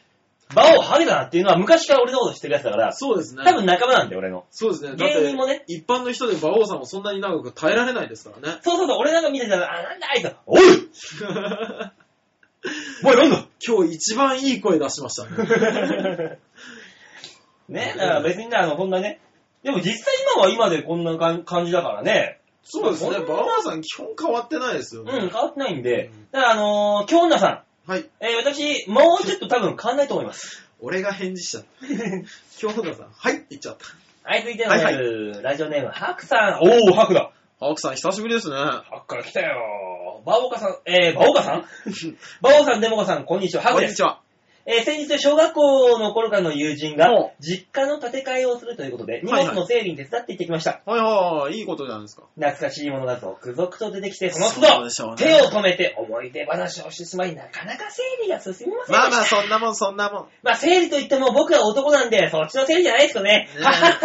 Speaker 1: 馬をハゲだなっていうのは昔から俺のこと知ってるやつだから、
Speaker 2: そうですね。
Speaker 1: 多分仲間なんだよ、俺の。
Speaker 2: そうですね。だって
Speaker 1: 芸人もね
Speaker 2: 一般の人で馬王さんもそんなに長く耐えられないですからね。
Speaker 1: そうそうそう、俺なんか見てたら、あ、なんだあいつおいおい、なんだ？
Speaker 2: 今日一番いい声出しましたね。
Speaker 1: ね、だから別にね、あの、こんなね、でも実際今は今でこんな感じだからね、
Speaker 2: そうですね。
Speaker 1: そんな
Speaker 2: 馬王さん基本変わってないですよね。
Speaker 1: うん、変わってないんで
Speaker 2: うん、
Speaker 1: だからあのー、京女さ
Speaker 2: はい。
Speaker 1: ん、えー私、もうちょっと多分変わんないと思います。
Speaker 2: 俺が返事しちゃった。京本さん、はいって言っちゃった。
Speaker 1: はい、続いての
Speaker 2: はいはい
Speaker 1: ラジオネーム、ハクさん。おー、ハクだ。
Speaker 2: 青木さん、久しぶりですね。
Speaker 1: ハクから来たよ。バオカさん、えー、バオカさん？バオさん、デモカさん、こんにちは。ハクです
Speaker 2: こんにち。は。
Speaker 1: えー先日、小学校の頃からの友人が実家の建て替えをするということで、荷
Speaker 2: はいはい
Speaker 1: 物の整理に手伝って行ってきました。
Speaker 2: はいはい、いいことじゃないですか。
Speaker 1: 懐かしいものが続々と出てきて、その都
Speaker 2: そう
Speaker 1: 度、
Speaker 2: でしょうね
Speaker 1: 手を止めて思い出話をしてしまい、なかなか整理が進みませんでした。
Speaker 2: まあまあ、そんなもん、そんなもん。
Speaker 1: まあ、整理といっても僕は男なんで、そっちの整理じゃないですけどね。
Speaker 2: ね
Speaker 1: ははは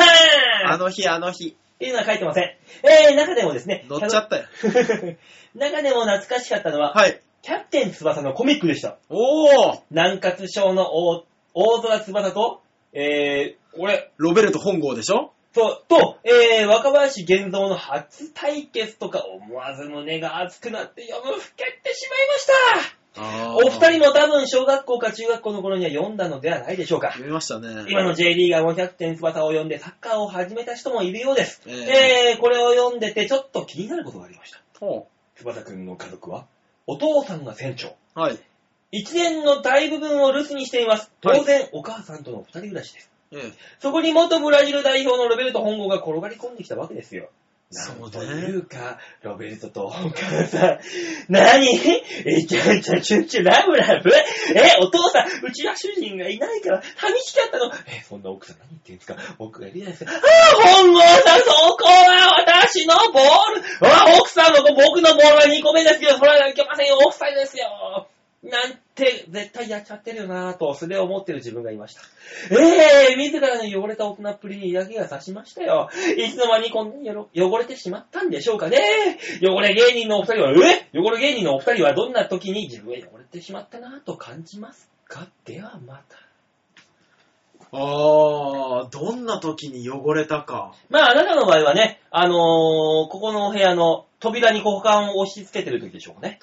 Speaker 1: ー
Speaker 2: あの日、あの日、
Speaker 1: っていうのは書いてません。えー、中でもですね、
Speaker 2: 乗っちゃったよ。
Speaker 1: 中でも懐かしかったのは、
Speaker 2: はい。
Speaker 1: キャプテン翼のコミックでした。
Speaker 2: おー
Speaker 1: 南葛賞の大大空翼と、えー、これ、
Speaker 2: ロベルト本郷でしょ？
Speaker 1: と、と、えー、若林源三の初対決とか思わず胸が熱くなって読むふけってしまいました。
Speaker 2: あ
Speaker 1: お二人も多分小学校か中学校の頃には読んだのではないでしょうか。
Speaker 2: 見ましたね。
Speaker 1: 今の J リーガーもキャプテン翼を読んでサッカーを始めた人もいるようです。
Speaker 2: え
Speaker 1: えー、これを読んでてちょっと気になることがありました。
Speaker 2: ほ
Speaker 1: 翼くんの家族は、お父さんが船長。
Speaker 2: うはい。
Speaker 1: 一年の大部分を留守にしています。当然、お母さんとの二人暮らしです。
Speaker 2: ええ
Speaker 1: そこに元ブラジル代表のロベルト本郷が転がり込んできたわけですよ。
Speaker 2: そう
Speaker 1: というか、ロベルトとお母さん、何？えちゃちゃちゃちゃラブラブ？え、お父さん、うちは主人がいないから寂しかったの？え、そんな奥さん何言ってんすか？僕がいるじゃないですか。ああ、本郷さん、そこは私のボールああ、奥さんの僕のボールは2個目ですよ。それはいけませんよ。オフサイドですよ。なんて、絶対やっちゃってるよなぁと、それを思ってる自分がいました。ええ自らの汚れた大人っぷりに嫌気がさしましたよ。いつの間にこんなに汚れてしまったんでしょうかね。汚れ芸人のお二人は、え？汚れ芸人のお二人はどんな時に自分が汚れてしまったなぁと感じますか？ではまた。
Speaker 2: あー、どんな時に汚れたか。
Speaker 1: まあ、あなたの場合はね、あのーここのお部屋の扉に股間を押し付けてる時でしょうかね。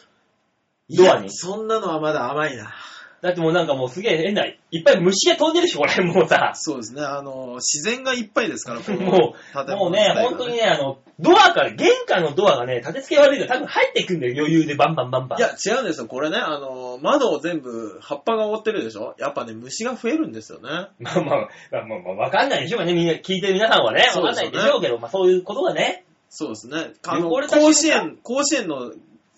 Speaker 1: ドアに
Speaker 2: いやそんなのはまだ甘いな。
Speaker 1: だってもうなんかもうすげえ変な、いっぱい虫が飛んでるし、これ、もうさ。
Speaker 2: そうですね。あの、自然がいっぱいですから、この
Speaker 1: もう、もうね、本当にね、あの、ドアから、玄関のドアがね、立て付け悪いから多分入ってくんだよ、余裕でバンバンバンバン。
Speaker 2: いや、違うんですよ。これね、あの、窓を全部葉っぱが覆ってるでしょ？やっぱね、虫が増えるんですよね。
Speaker 1: まあまあ、まあまあ、まあ、わかんないでしょうかね、みんな、聞いてる皆さんはね、わかんない
Speaker 2: で
Speaker 1: しょうけど、まあそういうことがね、
Speaker 2: そうですね。甲子園、甲子園の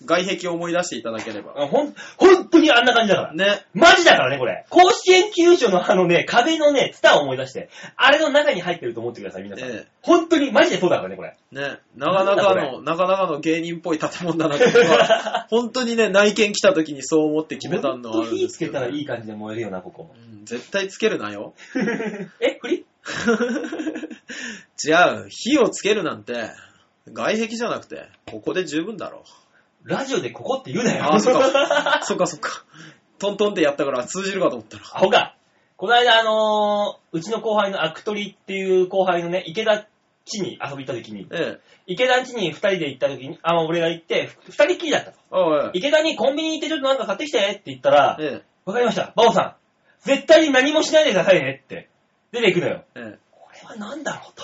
Speaker 2: 外壁を思い出していただければ。
Speaker 1: ほん、本当にあんな感じだから。
Speaker 2: ね。
Speaker 1: マジだからね、これ。甲子園球場のあのね、壁のね、ツタを思い出して、あれの中に入ってると思ってください、皆さん。
Speaker 2: え
Speaker 1: 本当に、マジでそうだからね、これ。
Speaker 2: え、ね。なかなか
Speaker 1: なんだ
Speaker 2: の、なかなかの芸人っぽい建物だなって僕は、本当にね、内見来た時にそう思って決めたのはあ
Speaker 1: ほんと火つ
Speaker 2: け
Speaker 1: たらいい感じで燃えるよな、ここ。
Speaker 2: うん絶対つけるなよ。
Speaker 1: え、フリ
Speaker 2: 違う。火をつけるなんて、外壁じゃなくて、ここで十分だろ
Speaker 1: ラジオでここって言うなよ。
Speaker 2: あそっかう。そっかそっか。トントンってやったから通じるかと思ったら。
Speaker 1: アホか。この間、あのーうちの後輩のアクトリっていう後輩のね、池田地に遊び行った時に、
Speaker 2: ええ。
Speaker 1: 池田地に二人で行った時に、あ、俺が行って、二人っきりだったと。
Speaker 2: ああ、え
Speaker 1: 池田にコンビニ行ってちょっとなんか買ってきてって言ったら、
Speaker 2: え。え
Speaker 1: わかりました。バオさん、絶対に何もしないでくださいねって、出ていくのよ。
Speaker 2: え。ええ。
Speaker 1: これは何だろうと。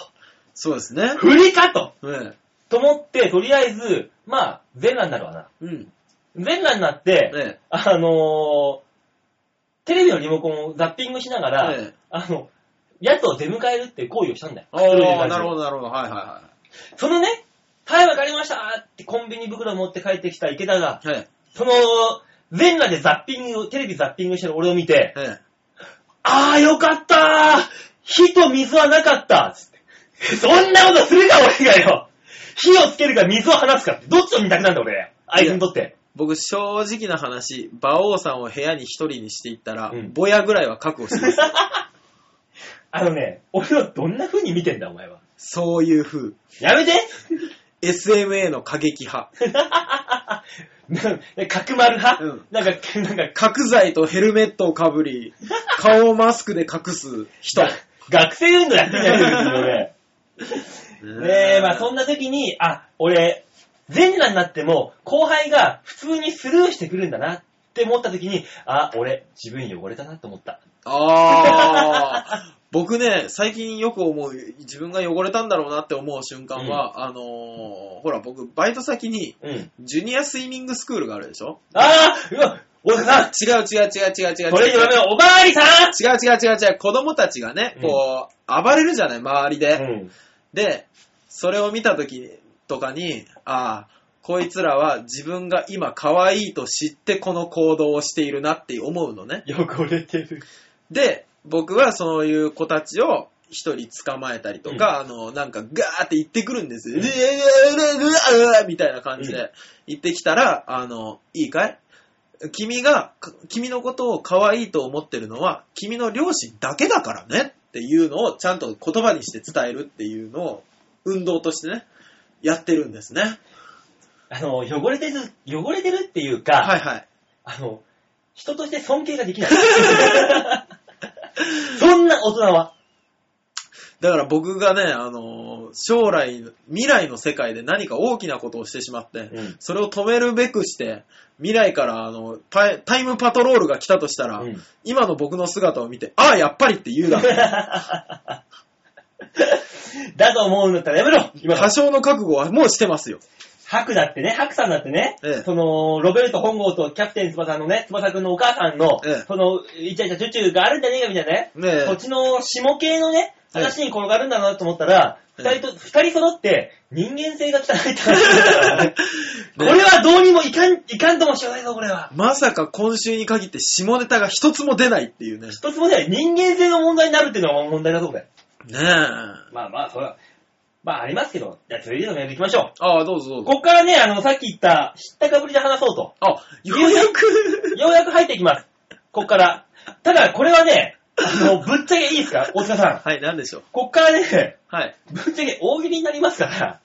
Speaker 2: そうですね。
Speaker 1: 振りかと
Speaker 2: ええ。
Speaker 1: と思って、とりあえず、まあ、全裸になるわな。
Speaker 2: うん。
Speaker 1: 全裸になって、
Speaker 2: ええ。
Speaker 1: あのー、テレビのリモコンをザッピングしながら、
Speaker 2: ええ
Speaker 1: あの、やつを出迎えるって行為をしたんだよ。
Speaker 2: ああ、なるほど、なるほど。はいは
Speaker 1: そのね、はい、わかりましたってコンビニ袋持って帰ってきた池田が、
Speaker 2: いはい。はい。
Speaker 1: その、全裸でザッピングを、テレビザッピングしてる俺を見て、
Speaker 2: え
Speaker 1: あーよかったー火と水はなかったつって。そんなことするか俺がよ火をつけるか水を離すかって、どっちの二択なんだ俺。あいつにとって。
Speaker 2: 僕、正直な話、馬王さんを部屋に一人にしていったら、
Speaker 1: うん
Speaker 2: ぼやぐらいは覚悟してます。
Speaker 1: あのね、俺をどんな風に見てんだお前は。
Speaker 2: そういう風。
Speaker 1: やめて
Speaker 2: SMA の過激派。
Speaker 1: な角丸派、
Speaker 2: うん
Speaker 1: なんか、なんか、
Speaker 2: 角材とヘルメットをかぶり、顔をマスクで隠す人。
Speaker 1: が 学生運動やってんじゃねえか俺。ねえ、まあそんな時に、あ、俺、全裸になっても後輩が普通にスルーしてくるんだなって思った時に、あ、俺、自分汚れたなって思った。
Speaker 2: あー。僕ね、最近よく思う、自分が汚れたんだろうなって思う瞬間は、あのー、ほら、僕、バイト先に、
Speaker 1: うん。
Speaker 2: ジュニアスイミングスクールがあるでしょ？
Speaker 1: あーうわ大塚さん
Speaker 2: 違う違う違う違う違う。
Speaker 1: これ以上ダメだおばわりさん
Speaker 2: 違う違う違う違う。子供たちがね、こう、暴れるじゃない、周りで。
Speaker 1: うん。
Speaker 2: で、それを見た時とかに、ああ、こいつらは自分が今可愛いと知ってこの行動をしているなって思うのね。
Speaker 1: 汚れてる。
Speaker 2: で、僕はそういう子たちを一人捕まえたりとか、あの、なんかガーって言ってくるんですよ。
Speaker 1: うん
Speaker 2: でうわみたいな感じ
Speaker 1: うん
Speaker 2: で言ってきたら、あの、いいかい？君が、か君のことを可愛いと思ってるのは、君の両親だけだからねっていうのをちゃんと言葉にして伝えるっていうのを、運動としてね、やってるんですね。
Speaker 1: あの、汚れてる、汚れてるっていうか、
Speaker 2: はいはい。
Speaker 1: あの、人として尊敬ができない。そんな大人は。
Speaker 2: だから僕がね、あの、将来、未来の世界で何か大きなことをしてしまって、
Speaker 1: うん。
Speaker 2: それを止めるべくして、未来からあのタイタイムパトロールが来たとしたら、
Speaker 1: うん。
Speaker 2: 今の僕の姿を見て、ああ、やっぱりって言うだろう。
Speaker 1: だと思うんだったらやめろ今
Speaker 2: 多少の覚悟はもうしてますよ。
Speaker 1: ハクだってね、ハクさんだってね、
Speaker 2: ええ。
Speaker 1: その、ロベルト本郷とキャプテン翼のね、翼くんのお母さんの、
Speaker 2: ええ。
Speaker 1: その、イチャイチャチュチュがあるんじゃねえかみたいなね、
Speaker 2: ねえ。
Speaker 1: こっちの下系のね、
Speaker 2: ええ
Speaker 1: 話に転がるんだなと思ったら、
Speaker 2: え
Speaker 1: 二人と、二人揃って人間性が汚いって話だからねこれはどうにもいかん、いかんともしょうがないぞ、これは。
Speaker 2: まさか今週に限って下ネタが一つも出ないっていうね。ね
Speaker 1: 一つもね、人間性の問題になるっていうのが問題だそうだよ。
Speaker 2: え。
Speaker 1: まあまあ、それは、まあありますけど、じゃあ続いてのメール行きましょう。
Speaker 2: ああ、どうぞどうぞ。
Speaker 1: こっからね、あの、さっき言った、知ったかぶりで話そうと。
Speaker 2: あ、ようやく。
Speaker 1: ようやく入っていきます。こっから。ただ、これはね、あの、ぶっちゃけいいですか？大塚さん。
Speaker 2: はい、なんでしょう。
Speaker 1: こっからね、
Speaker 2: はい。
Speaker 1: ぶっちゃけ大喜利になりますから。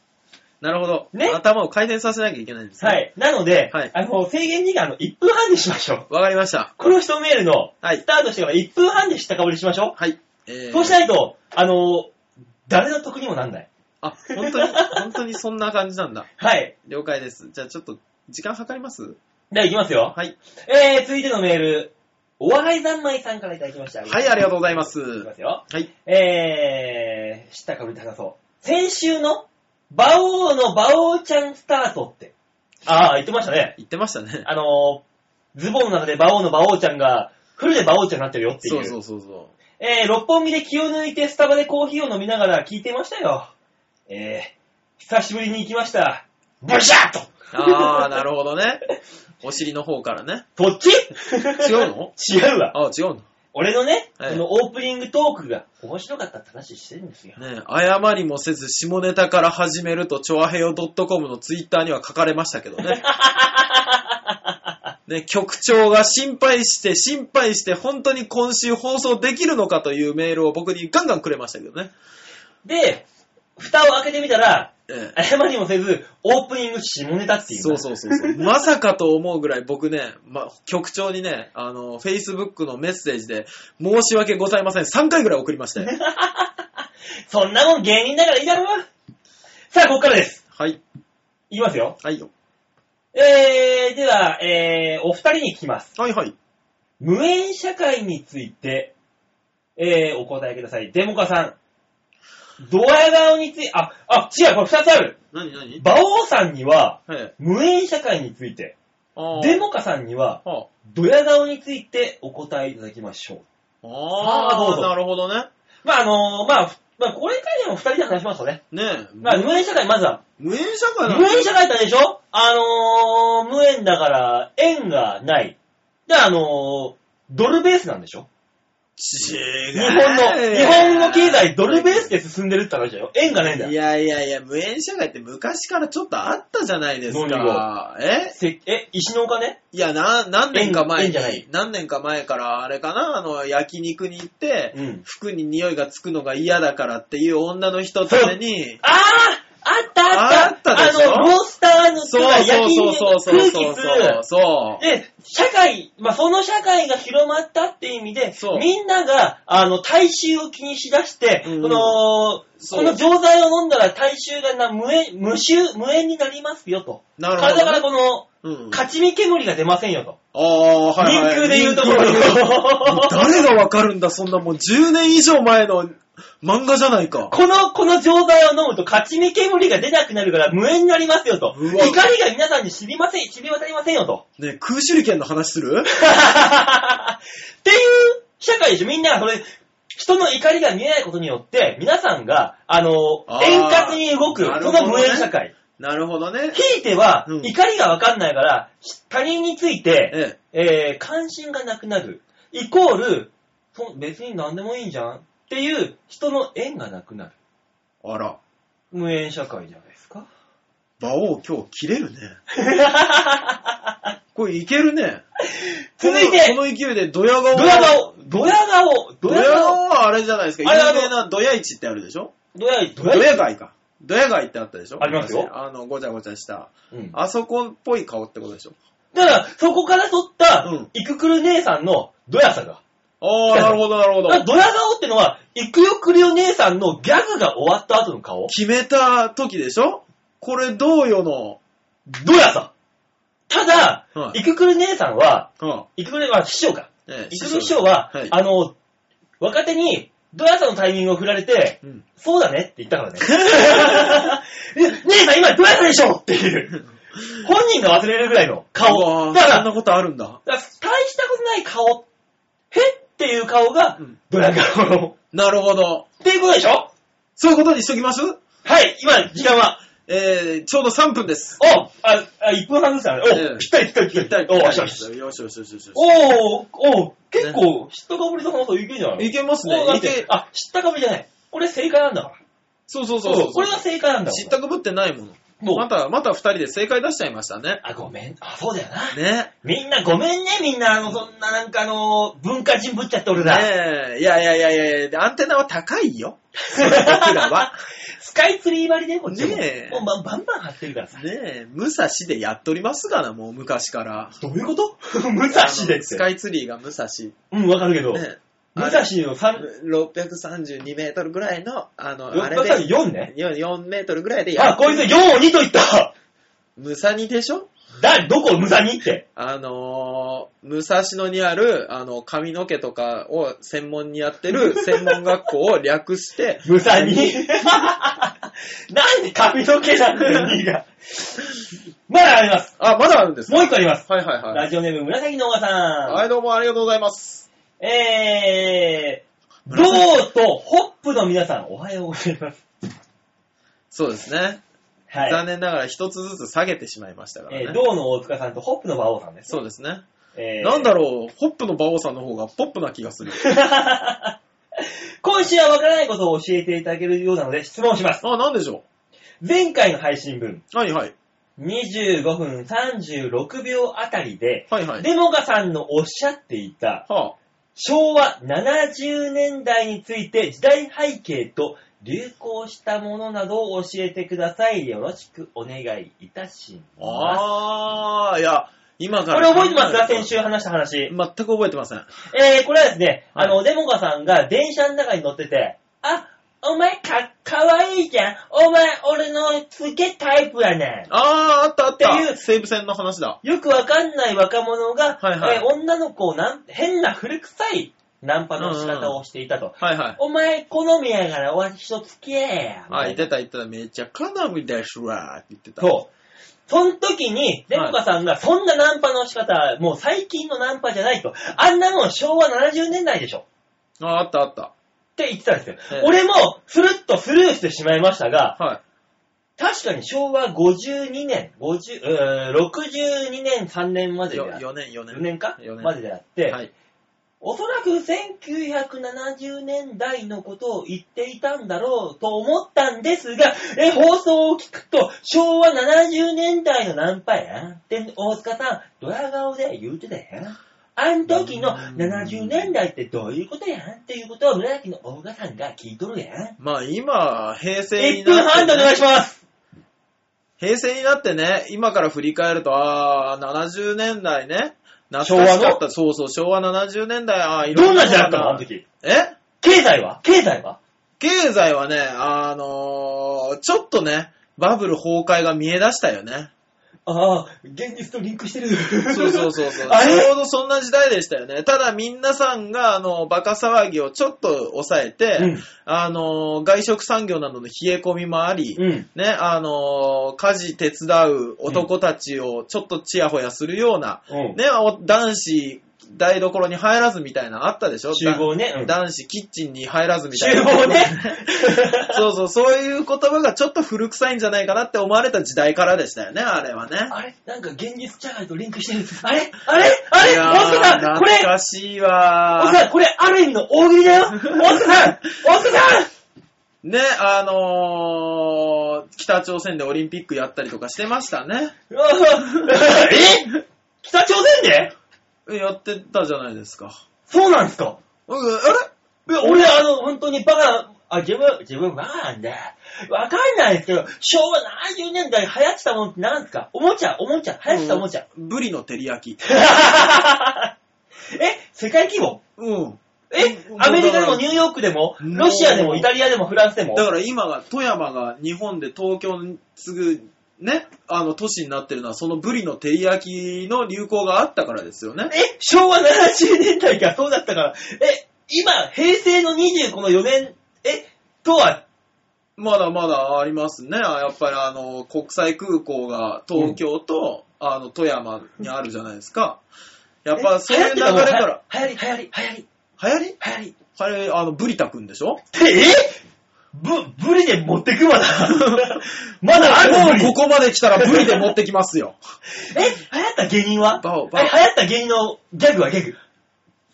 Speaker 2: なるほど。
Speaker 1: ね？
Speaker 2: 頭を回転させなきゃいけないんですね。
Speaker 1: はい。なので、
Speaker 2: はい
Speaker 1: あの、制限時間の1分半にしましょう。
Speaker 2: わかりました。
Speaker 1: この一メールの、
Speaker 2: はい
Speaker 1: スタートしてから1分半で知ったかぶりしましょ
Speaker 2: はい。え
Speaker 1: う。
Speaker 2: ー
Speaker 1: そうしないと、あの、誰の得にもなんない。
Speaker 2: あ、本当に、本当にそんな感じなんだ。
Speaker 1: はい。
Speaker 2: 了解です。じゃあちょっと、時間計ります？
Speaker 1: では行きますよ。
Speaker 2: はい。
Speaker 1: えー、続いてのメール、お笑い三昧さんからいただきました。
Speaker 2: はい、ありがとうございます。
Speaker 1: いきますよ。
Speaker 2: はい。
Speaker 1: えー、知ったかぶり高そう。先週の、馬王の馬王ちゃんスタートって。ああ、言ってましたね。
Speaker 2: 言ってましたね。
Speaker 1: あのー、ズボンの中で馬王の馬王ちゃんが、フルで馬王ちゃんになってるよっていう。
Speaker 2: そうそうそうそ
Speaker 1: えー、六本木で気を抜いてスタバでコーヒーを飲みながら聞いてましたよ。えー、久しぶりに行きました。ブシャッと
Speaker 2: う。あー、なるほどね。お尻の方からね。
Speaker 1: そっち？
Speaker 2: 違うの？
Speaker 1: 違うわ。
Speaker 2: あ、違うの？
Speaker 1: 俺のね、
Speaker 2: はい
Speaker 1: このオープニングトークが面白かったって話してるんですよ。
Speaker 2: ね謝りもせず下ネタから始めると、チョアヘヨ .com のツイッターには書かれましたけどね。ね、局長が心配して、心配して、本当に今週放送できるのかというメールを僕にガンガンくれましたけどね。
Speaker 1: で、蓋を開けてみたら、
Speaker 2: ええ
Speaker 1: 謝りもせず、オープニング下ネタっていう。
Speaker 2: そうそうそうそう。まさかと思うぐらい僕ね、ま、局長にね、あの、Facebook のメッセージで、申し訳ございません。3回ぐらい送りまして。
Speaker 1: そんなもん芸人だからいいだろさあ、ここからです。
Speaker 2: はい。
Speaker 1: いきますよ。
Speaker 2: はいよ。
Speaker 1: えー、では、えー、お二人に聞きます。
Speaker 2: はいはい。
Speaker 1: 無縁社会について、えー、お答えください。デモカさん。ドヤ顔について、あ、あ、違う、これ二つある。
Speaker 2: 何何？
Speaker 1: 馬王さんには、
Speaker 2: はい。
Speaker 1: 無縁社会について、
Speaker 2: あー
Speaker 1: デモカさんには、
Speaker 2: は
Speaker 1: ドヤ顔についてお答えいただきましょう。
Speaker 2: あ、
Speaker 1: さあどうぞ
Speaker 2: なるほどね。
Speaker 1: まあ、あのまあ、まあ、これからでも二人で話しますとね。
Speaker 2: ねえ。
Speaker 1: まあ、無縁社会、まずは。
Speaker 2: 無縁社会
Speaker 1: 無縁社会ってあれでしょ？あのー、無縁だから、縁がない。で、あのー、ドルベースなんでしょ？
Speaker 2: 違う。
Speaker 1: 日本の、日本の経済ドルベースで進んでるって話だよ。縁がないんだ
Speaker 2: い
Speaker 1: よ。
Speaker 2: やいやいや、無縁社会って昔からちょっとあったじゃないです
Speaker 1: 何
Speaker 2: か。え？
Speaker 1: せえ、石のお金
Speaker 2: いや、な、何年か前に何年か前からあれかな、あの、焼肉に行って、
Speaker 1: うん。
Speaker 2: 服に匂いがつくのが嫌だからっていう女の人ために、
Speaker 1: あーあったあった
Speaker 2: あったでしょ？
Speaker 1: あの、ロースターの
Speaker 2: そう
Speaker 1: 焼き
Speaker 2: そうそうそう
Speaker 1: 空気
Speaker 2: そう
Speaker 1: する。
Speaker 2: そう。
Speaker 1: で、社会、まあ、その社会が広まったって意味で
Speaker 2: そう、
Speaker 1: みんなが、あの、大衆を気にしだして、
Speaker 2: うん
Speaker 1: この、
Speaker 2: そう
Speaker 1: この錠剤を飲んだら大衆がな無縁、無臭、無縁になりますよと。
Speaker 2: なるほどね
Speaker 1: 体からこの、
Speaker 2: うん。
Speaker 1: 勝ち身煙が出ませんよと。
Speaker 2: ああ、はい、はい。
Speaker 1: 人空で言うところ。
Speaker 2: 誰がわかるんだ、そんなもう10年以上前の漫画じゃないか。
Speaker 1: この、この錠剤を飲むと勝ち身煙が出なくなるから無縁になりますよと。
Speaker 2: うわ
Speaker 1: 怒りが皆さんに知りません、知り渡りませんよと。
Speaker 2: ね空手裏剣の話する？
Speaker 1: っていう社会でしょみんながそれ、人の怒りが見えないことによって、皆さんが、あの、
Speaker 2: あー
Speaker 1: 円滑に動く、そ
Speaker 2: なるほどね
Speaker 1: の無縁社会。
Speaker 2: なるほどね。
Speaker 1: ひいては、
Speaker 2: うん
Speaker 1: 怒りがわかんないから、他人について、
Speaker 2: え
Speaker 1: えー関心がなくなる。イコール、そ別に何でもいいんじゃんっていう人の縁がなくなる。
Speaker 2: え。あら。
Speaker 1: 無縁社会じゃないですか。
Speaker 2: 馬王今日切れるね。これいけるね。
Speaker 1: 続いて
Speaker 2: このこの勢いでドヤ顔。
Speaker 1: ドヤ顔ドヤ顔ド
Speaker 2: ドヤ
Speaker 1: ヤ顔
Speaker 2: 顔はあれじゃないですか。有名なドヤ市ってあるでしょ？
Speaker 1: ドヤ、ド
Speaker 2: ドヤ街か。ドヤ街ってあったでしょ？
Speaker 1: ありますよ
Speaker 2: 昔あの、ごちゃごちゃした。
Speaker 1: うん
Speaker 2: あそこっぽい顔ってことでしょ？
Speaker 1: だから、そこから取った
Speaker 2: うん、
Speaker 1: イククル姉さんのドヤさが。
Speaker 2: ああ、なるほど、なるほど
Speaker 1: だか。らドヤ顔ってのは、イクヨクリオ姉さんのギャグが終わった後の顔。
Speaker 2: 決めた時でしょ？これどうよの？
Speaker 1: ドヤさ。ただ、
Speaker 2: はい
Speaker 1: イククル姉さんは、
Speaker 2: うん。
Speaker 1: イククル、まあ、師匠か。
Speaker 2: ええ
Speaker 1: イククル師匠は、
Speaker 2: はい
Speaker 1: あの、若手に、ドヤさのタイミングを振られて、
Speaker 2: うん。
Speaker 1: そうだねって言ったからね。え姉さん今ドヤさでしょっていう。本人が忘れるぐらいの
Speaker 2: う
Speaker 1: 顔。
Speaker 2: わ
Speaker 1: だから、
Speaker 2: そんなことあるんだ。
Speaker 1: 大したことない顔。へっていう顔が
Speaker 2: うん、
Speaker 1: ドヤ顔。
Speaker 2: なるほど。
Speaker 1: っていうことでしょ？
Speaker 2: そういうことにしときます？
Speaker 1: はい、今、時間は。
Speaker 2: えー、ちょうど3分です。
Speaker 1: おあ、あ、1分半ずつだね。お、
Speaker 2: ええ
Speaker 1: ぴったりぴったりぴったり。お、よしよし。
Speaker 2: よしよしよしよし。
Speaker 1: おー、お結構、知ったかぶりの話いけんじゃない
Speaker 2: いけますね
Speaker 1: おだっ
Speaker 2: いけ
Speaker 1: てあ、知ったかぶりじゃない。これ正解なんだから。
Speaker 2: そうそうそうそう。
Speaker 1: これが正解なんだ
Speaker 2: 知ったかぶってないもの。
Speaker 1: もう
Speaker 2: また、また二人で正解出しちゃいましたね。
Speaker 1: あ、ごめん。あ、そうだよな。
Speaker 2: ね。
Speaker 1: みんなごめんね、みんな、あの、そんななんかあの、文化人ぶっちゃって俺ら。
Speaker 2: ねえ。いやいやいやいやいや、アンテナは高いよ。僕らは。
Speaker 1: スカイツリー割りでも。
Speaker 2: ねえ
Speaker 1: もうばバンバン張ってるからさ。
Speaker 2: ねえ、武蔵でやっておりますがな、もう昔から。
Speaker 1: どういうこと？武蔵でって。
Speaker 2: スカイツリーが武蔵。
Speaker 1: うん、わかるけど。
Speaker 2: ね
Speaker 1: 武蔵の3、
Speaker 2: 632メートルぐらいの、あの、あれで。
Speaker 1: 634ね。
Speaker 2: 4, 4メートルぐらいでや
Speaker 1: あ、こいつ4を2と言った
Speaker 2: ムサニでしょ？
Speaker 1: だ、どこ、ムサニって？
Speaker 2: あのー、武蔵野にある、あの、髪の毛とかを専門にやってる 専門学校を略して、
Speaker 1: ムサニなんで髪の毛なんだよ、2が。まだあります。
Speaker 2: あ、まだあるんですか？
Speaker 1: もう一個あります。
Speaker 2: はいはいはい。
Speaker 1: ラジオネーム、紫のおばさん。
Speaker 2: はい、どうもありがとうございます。
Speaker 1: えー、銅とホップの皆さん、おはようございます。
Speaker 2: そうですね。
Speaker 1: はい。
Speaker 2: 残念ながら一つずつ下げてしまいましたからね。
Speaker 1: えー、銅の大塚さんとホップの馬王さんです。
Speaker 2: そうですね。
Speaker 1: えー
Speaker 2: なんだろう、ホップの馬王さんの方がポップな気がする。
Speaker 1: 今週はわからないことを教えていただけるようなので質問します。
Speaker 2: あ、なんでしょ
Speaker 1: 前回の配信分、
Speaker 2: う。はいはい。
Speaker 1: 25分36秒あたりで、
Speaker 2: はいはい。
Speaker 1: デモガさんのおっしゃっていた、
Speaker 2: は
Speaker 1: 昭和70年代について時代背景と流行したものなどを教えてください。よろしくお願いいたし
Speaker 2: あ、
Speaker 1: ます。
Speaker 2: あー、いや、今から。
Speaker 1: これ覚えてます？か先週話した話。
Speaker 2: 全く覚えてません。
Speaker 1: えー、これはですね、
Speaker 2: はい
Speaker 1: あの、デモカさんが電車の中に乗ってて、あ、お前か、かわいいじゃん。お前、俺のすげえタイプやねん。
Speaker 2: あー、あったあった。
Speaker 1: っていう
Speaker 2: 西武線の話だ。
Speaker 1: よくわかんない若者が、
Speaker 2: はいはい
Speaker 1: えー女の子をなん変な古臭いナンパの仕方をしていたと。
Speaker 2: はいはい。
Speaker 1: お前、好みやから私と付き合えや。
Speaker 2: あ、言ってた言ってた。めっちゃ好みですわ。って言ってた。
Speaker 1: そう。その時に、デモカさんがそんなナンパの仕方、もう最近のナンパじゃないと。あんなもん昭和70年代でしょ。
Speaker 2: あ、あったあった。
Speaker 1: って言ってたんですよ。
Speaker 2: ええ
Speaker 1: 俺もスルッとスルーしてしまいましたが、
Speaker 2: はい。
Speaker 1: 確かに昭和52年、50うー62年3年までで
Speaker 2: よ
Speaker 1: あって、
Speaker 2: 4年、4年。
Speaker 1: 4年か？
Speaker 2: 四年
Speaker 1: までであって、
Speaker 2: はい。
Speaker 1: おそらく1970年代のことを言っていたんだろうと思ったんですが、え、放送を聞くと、昭和70年代のナンパやんって大塚さん、ドヤ顔で言うてたやん。あん時の70年代ってどういうことやん？っていうことを村崎の大賀さんが聞いとるやん。
Speaker 2: まあ今、平成に
Speaker 1: 1分
Speaker 2: なって、
Speaker 1: 半でお願いします。
Speaker 2: 平成になってね、今から振り返ると、あー、70年代ね。懐
Speaker 1: 昭和の
Speaker 2: かしかった。そうそう、昭和70年代、あー、いろ
Speaker 1: どんな時代だったの？あの時。
Speaker 2: え？
Speaker 1: 経済は？経済は？
Speaker 2: 経済はね、あのー、ちょっとね、バブル崩壊が見え出したよね。
Speaker 1: ああ、現実とリンクしてる。
Speaker 2: そうそうそうそう。
Speaker 1: あれ？
Speaker 2: ちょうどそんな時代でしたよね。ただ皆さんが、あの、バカ騒ぎをちょっと抑えて、
Speaker 1: うん
Speaker 2: あの、外食産業などの冷え込みもあり、
Speaker 1: うん。
Speaker 2: ね、あの、家事手伝う男たちをちょっとチヤホヤするような、
Speaker 1: うん。
Speaker 2: ね、お男子台所に入らずみたいなのあったでしょ？
Speaker 1: 集合ね。うん
Speaker 2: だ男子キッチンに入らずみたいな。
Speaker 1: 集合ね。
Speaker 2: そうそう、そういう言葉がちょっと古臭いんじゃないかなって思われた時代からでしたよね、あれはね。
Speaker 1: あれ？なんか現実社会とリンクしてる。あれあれ？あれ？
Speaker 2: いや
Speaker 1: 大塚さん
Speaker 2: ー
Speaker 1: これ？
Speaker 2: 懐かしいわー。
Speaker 1: 大塚さんこれある意味の大喜利だよ大塚さん 大塚さん
Speaker 2: ね、あのー、北朝鮮でオリンピックやったりとかしてましたね。
Speaker 1: え？北朝鮮で？
Speaker 2: えやってたじゃないですか。
Speaker 1: そうなんですか？
Speaker 2: うん、あれ？
Speaker 1: 俺、あの、本当にバカ、あ、自分、自分バカなんで、わかんないですけど、昭和70年代流行ってたもんって何ですか？おもちゃ、おもちゃ、流行ってたおもちゃ。
Speaker 2: うんブリの照り焼き。
Speaker 1: え、世界規模？
Speaker 2: うん。
Speaker 1: え、アメリカでもニューヨークでも、ロシアでもイタリアでもフランスでも？
Speaker 2: だ。から今が、富山が日本で東京に次ぐ、ね、あの都市になってるのは、そのブリの照り焼きの流行があったからですよね。
Speaker 1: え、昭和70年代がそうだったから、え、今、平成の20この4年、え、とは、
Speaker 2: まだまだありますね。やっぱりあの、国際空港が東京と、あの、富山にあるじゃないですか。やっぱそういう流れから、
Speaker 1: 流行り、流行り、流行り、
Speaker 2: 流行り。
Speaker 1: 流行り？
Speaker 2: あれ、あの、ブリタくんでしょ？
Speaker 1: え？ぶ、ブリで持ってくまだ。まだある
Speaker 2: もうここまで来たらブリで持ってきますよ。
Speaker 1: え、流行った芸人は？
Speaker 2: バオバオ。
Speaker 1: 行った芸人のギャグはギャグ？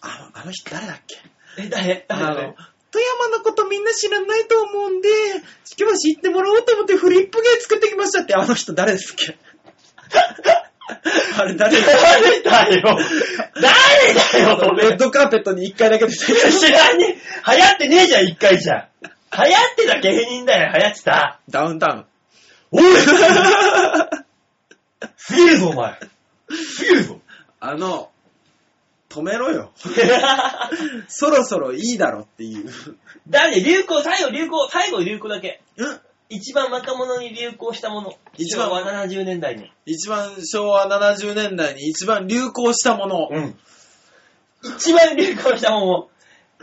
Speaker 2: あの、あの人誰だっけ？
Speaker 1: え、誰？
Speaker 2: あ
Speaker 1: 誰？
Speaker 2: の、富山のことみんな知らないと思うんで、今日は知ってもらおうと思ってフリップ芸作ってきましたって、あの人誰ですっけ？あれ誰
Speaker 1: 誰だよ？誰だよ？
Speaker 2: レッドカーペットに一回だけ出てきた
Speaker 1: 知らねえ。流行ってねえじゃん、一回じゃん。流行ってた芸人だよ、流行ってた。
Speaker 2: ダウンタウン。
Speaker 1: おいすげえぞ、お前。すげえぞ。
Speaker 2: あの、止めろよ。そろそろいいだろっていう。
Speaker 1: 誰流行、最後流行、最後流行だけ。
Speaker 2: うん
Speaker 1: 一番若者に流行したもの。
Speaker 2: 一番
Speaker 1: 昭和70年代に。
Speaker 2: 一番昭和70年代に一番流行したもの。
Speaker 1: うん。一番流行したもの。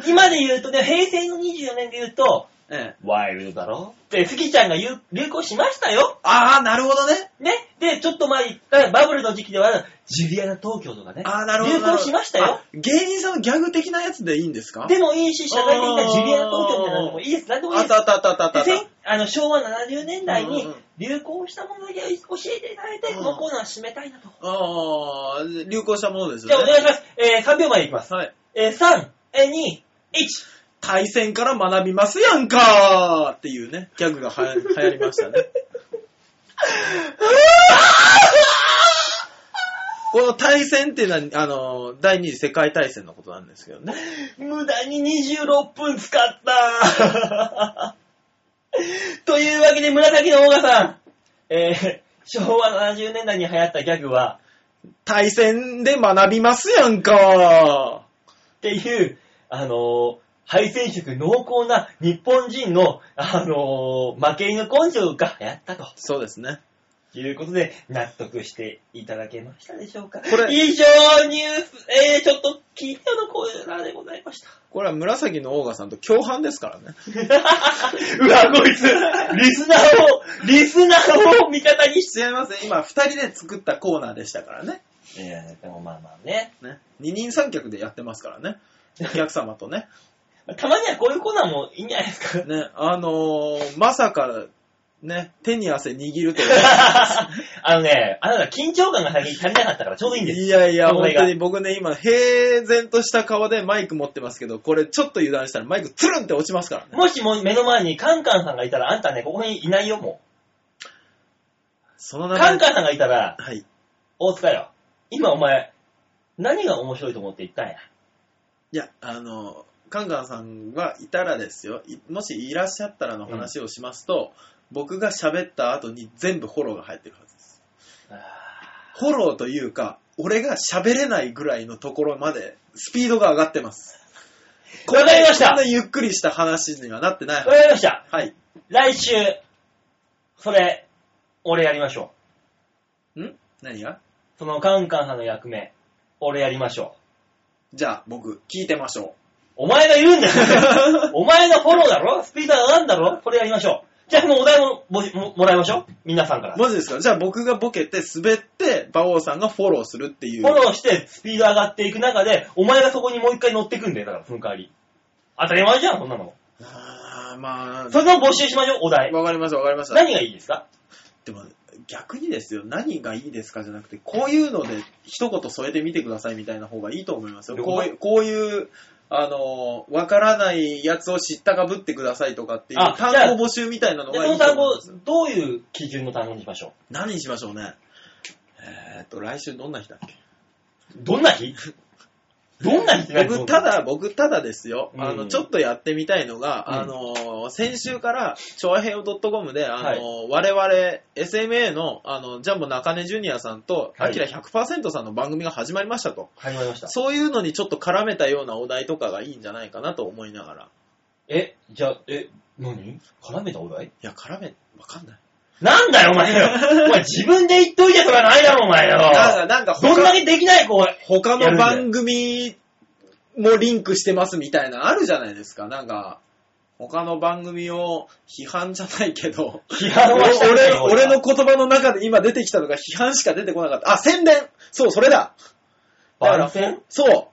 Speaker 1: 今で言うとね、平成の24年で言うと、
Speaker 2: ええ、
Speaker 1: ワイルドだろ？って、スキちゃんが言う流行しましたよ。
Speaker 2: ああ、なるほどね。
Speaker 1: ね。で、ちょっと前に言ったバブルの時期では、ジュリアナ東京とかね。
Speaker 2: ああ、なるほど。
Speaker 1: 流行しましたよ。
Speaker 2: あ芸人さんのギャグ的なやつでいいんですか？
Speaker 1: でもいいし、社会的なジュリアナ東京みたいなのもいいです。なんでもいいです
Speaker 2: あった。あったあったあったあった。
Speaker 1: でせんあの昭和70年代に
Speaker 2: うんうんうん
Speaker 1: 流行したものだけ教えていただいて、
Speaker 2: うん
Speaker 1: このコーナーを締めたいなと。
Speaker 2: ああ、流行したものです
Speaker 1: じゃあ。お願いします。えー、3秒前いきます。
Speaker 2: はい。
Speaker 1: えー、3、えー、2、1。
Speaker 2: 対戦から学びますやんかーっていうね、ギャグがはや流行りましたね。この対戦っていうのは、あの、第二次世界大戦のことなんですけどね。
Speaker 1: 無駄に26分使った というわけで、紫のオーガさん。えー、昭和70年代に流行ったギャグは、
Speaker 2: 対戦で学びますやんか
Speaker 1: っていう、あのー、敗戦色濃厚な日本人の、あのー、負け犬根性が流行ったと。
Speaker 2: そうですね。
Speaker 1: いうことで、納得していただけましたでしょうか
Speaker 2: これ
Speaker 1: 以上、ニュース、えー、ちょっと聞いたのコーナーでございました。
Speaker 2: これは紫のオーガさんと共犯ですからね。
Speaker 1: うわ、こいつ、リスナーを、リスナーを味方にし
Speaker 2: 違いますね。今、二人で作ったコーナーでしたからね。
Speaker 1: て。いや、でもまあまあね。
Speaker 2: ね。二人三脚でやってますからね。お客様とね。
Speaker 1: たまにはこういうコーナーもいいんじゃないですか。
Speaker 2: ね。あのー、まさか、ね、手に汗握るという。
Speaker 1: あのね、あなた緊張感が先に足りなかったからちょうどいいんです。
Speaker 2: いやいや、本当に僕ね、今、平然とした顔でマイク持ってますけど、これちょっと油断したらマイクツルンって落ちますからね。
Speaker 1: もしも目の前にカンカンさんがいたら、あんたね、ここにいないよ、もう。
Speaker 2: その名前。
Speaker 1: カンカンさんがいたら、
Speaker 2: はい。
Speaker 1: 大塚よ。今お前、何が面白いと思って言ったんや？
Speaker 2: いや、あの、カンカンさんがいたらですよ、いもしいらっしゃったらの話をしますと、僕が喋った後に全部フォローが入ってるはずです。フォローというか、俺が喋れないぐらいのところまでスピードが上がってます。
Speaker 1: わかりました
Speaker 2: こんなゆっくりした話にはなってないは
Speaker 1: わかりました。
Speaker 2: ず。はい。
Speaker 1: 来週、それ、俺やりましょ
Speaker 2: ん？何が？
Speaker 1: う。そのカンカンさんの役目、俺やりましょう。
Speaker 2: じゃあ僕、聞いてましょ
Speaker 1: お前が言うんだよ。お前のフォローだろ？スピードが上がるんだろ？これやりましょう。じゃあそのお題ももももらいましょう。皆さんから
Speaker 2: う。。マジですか？じゃあ僕がボケて滑って、馬王さんがフォローするっていう。
Speaker 1: フォローしてスピード上がっていく中で、お前がそこにもう一回乗ってくんだよ。だから、その代わり。当たり前じゃん、そんなの。
Speaker 2: あーまあ、
Speaker 1: それを募集しましょう、お題。
Speaker 2: わかりましたわかりました。
Speaker 1: 何がいいですか？
Speaker 2: でも、逆にですよ、何がいいですかじゃなくて、こういうので一言添えてみてくださいみたいな方がいいと思いますよ。
Speaker 1: どういうこと
Speaker 2: こういう、こういう、あの、わからないやつを知ったかぶってくださいとかっていう
Speaker 1: あ
Speaker 2: 単語募集みたいなの
Speaker 1: で、
Speaker 2: がいいと思います。、
Speaker 1: どういう基準の単語にしましょ
Speaker 2: 何にしましょう？ね。えーっと、来週どんな日だっけ？
Speaker 1: うどんな日？どんな日って何
Speaker 2: 僕、ただ、僕、ただですよ、
Speaker 1: うん
Speaker 2: あの、ちょっとやってみたいのが、
Speaker 1: うん
Speaker 2: あの、先週から、ちょあへよ .com で、あの、
Speaker 1: はい
Speaker 2: 我々、SMA の、あの、ジャンボ中根ジュニアさんと、
Speaker 1: はい
Speaker 2: アキラ100%さんの番組が始まりましたと。
Speaker 1: 始まりました。
Speaker 2: そういうのにちょっと絡めたようなお題とかがいいんじゃないかなと思いながら。
Speaker 1: え、じゃあ、え、何？絡めたお題？
Speaker 2: いや、絡め、わかんない。
Speaker 1: なんだよ、お前よ。お前自分で言っといてそれはないだろ、お前よ。
Speaker 2: なんか、なんか
Speaker 1: どんだ
Speaker 2: 他、
Speaker 1: けできない子、
Speaker 2: 他
Speaker 1: やるんだよ
Speaker 2: の番組もリンクしてますみたいな、あるじゃないですか。なんか、他の番組を批判じゃないけど、
Speaker 1: 批判はしたくない
Speaker 2: 俺、俺の言葉の中で今出てきたのが批判しか出てこなかった。あ、宣伝そう、それだだから
Speaker 1: 番宣？
Speaker 2: そう。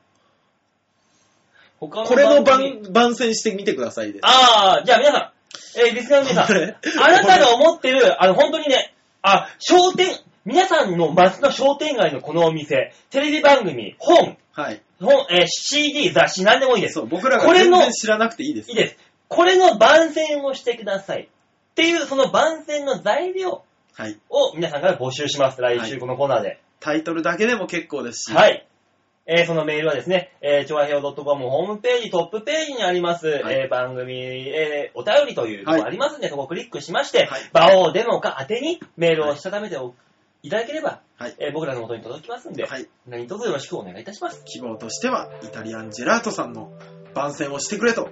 Speaker 1: 他
Speaker 2: これの
Speaker 1: 番組
Speaker 2: 番、番宣してみてくださいです。
Speaker 1: ああ、じゃあ皆さん、えーリスナーの皆さん、あなたが思ってる、あの、本当にね、あ、商店、皆さんの街の商店街のこのお店、テレビ番組、本、
Speaker 2: はい。
Speaker 1: 本、えー CD、雑誌、何でもいいです。
Speaker 2: そう、僕らが
Speaker 1: これの
Speaker 2: 全然知らなくていいです。
Speaker 1: いいです。これの番宣をしてください。っていう、その番宣の材料
Speaker 2: はい。
Speaker 1: を皆さんから募集します。来週このコーナーで。
Speaker 2: タイトルだけでも結構ですし。
Speaker 1: はい。えーそのメールはですね、えー、ちょわへお .com ホームページ、トップページにあります、
Speaker 2: はい
Speaker 1: えー番組、えーお便りというところありますんで、そこをクリックしまして、
Speaker 2: はい
Speaker 1: 場をデモか宛てにメールをしたためておいただければ、
Speaker 2: はい。
Speaker 1: えー僕らの元に届きますんで、
Speaker 2: はい。
Speaker 1: 何卒よろしくお願いいたします。
Speaker 2: 希望としては、イタリアンジェラートさんの番宣をしてくれと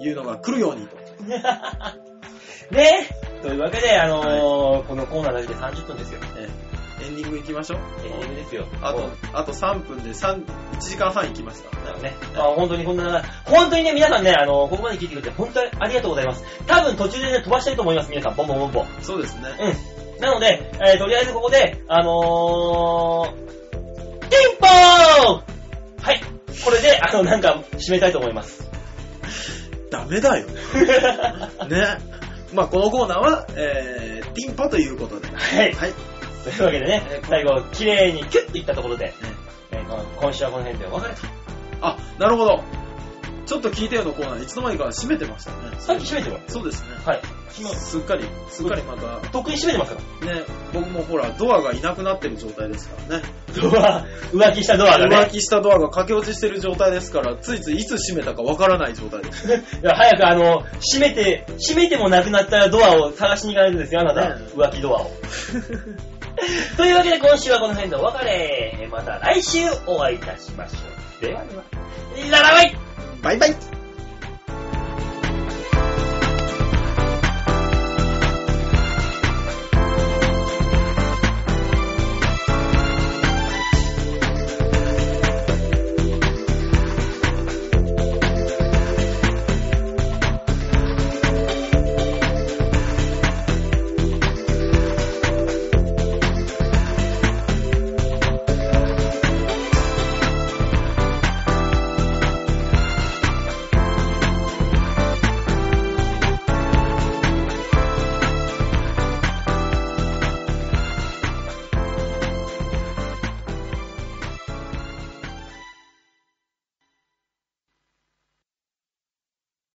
Speaker 2: いうのが来るようにと。
Speaker 1: ねというわけで、あのーこのコーナーだけで30分ですよ。
Speaker 2: えーエンディング行きましょう。
Speaker 1: エンディングですよ。
Speaker 2: あと、あと3分で3、1時間半行きました。
Speaker 1: だからね、まあ、本当にこんな長い、本当にね、皆さんね、あのここまで聞いてくれて本当にありがとうございます。多分途中でね、飛ばしたいと思います、皆さん。ボンボンボンボン。
Speaker 2: そうですね。
Speaker 1: うん。なので、えーとりあえずここで、あのー、ティンポーはい。これで、あの、なんか、締めたいと思います。
Speaker 2: ダメだよ。ね。まあ、このコーナーは、えー、ティンパということで。
Speaker 1: はい。
Speaker 2: はい。
Speaker 1: というわけでね
Speaker 2: えー、
Speaker 1: 最後、綺麗にキュッといったところで、えーこの今週はこの辺でお別れと。
Speaker 2: あ、なるほど。ちょっと聞いてよのコーナー、いつの間にか閉めてましたね。
Speaker 1: さっき閉めてます。
Speaker 2: そうですね。
Speaker 1: はい。今、
Speaker 2: すっかり、すっかりまた、
Speaker 1: とっくに閉めてますから。
Speaker 2: ね、僕もほら、ドアがいなくなってる状態ですからね。
Speaker 1: ドア、浮気したドアがね。
Speaker 2: 浮気したドアが駆け落ちしてる状態ですから、ついついいつ閉めたかわからない状態です。
Speaker 1: いや早くあの、閉めて、閉めてもなくなったドアを探しに行かないとですよ、あなた。
Speaker 2: ね
Speaker 1: 浮気ドアを。というわけで今週はこの辺でお別れ。また来週お会いいたしましょう。ではでは、ララバイ
Speaker 2: バイバイ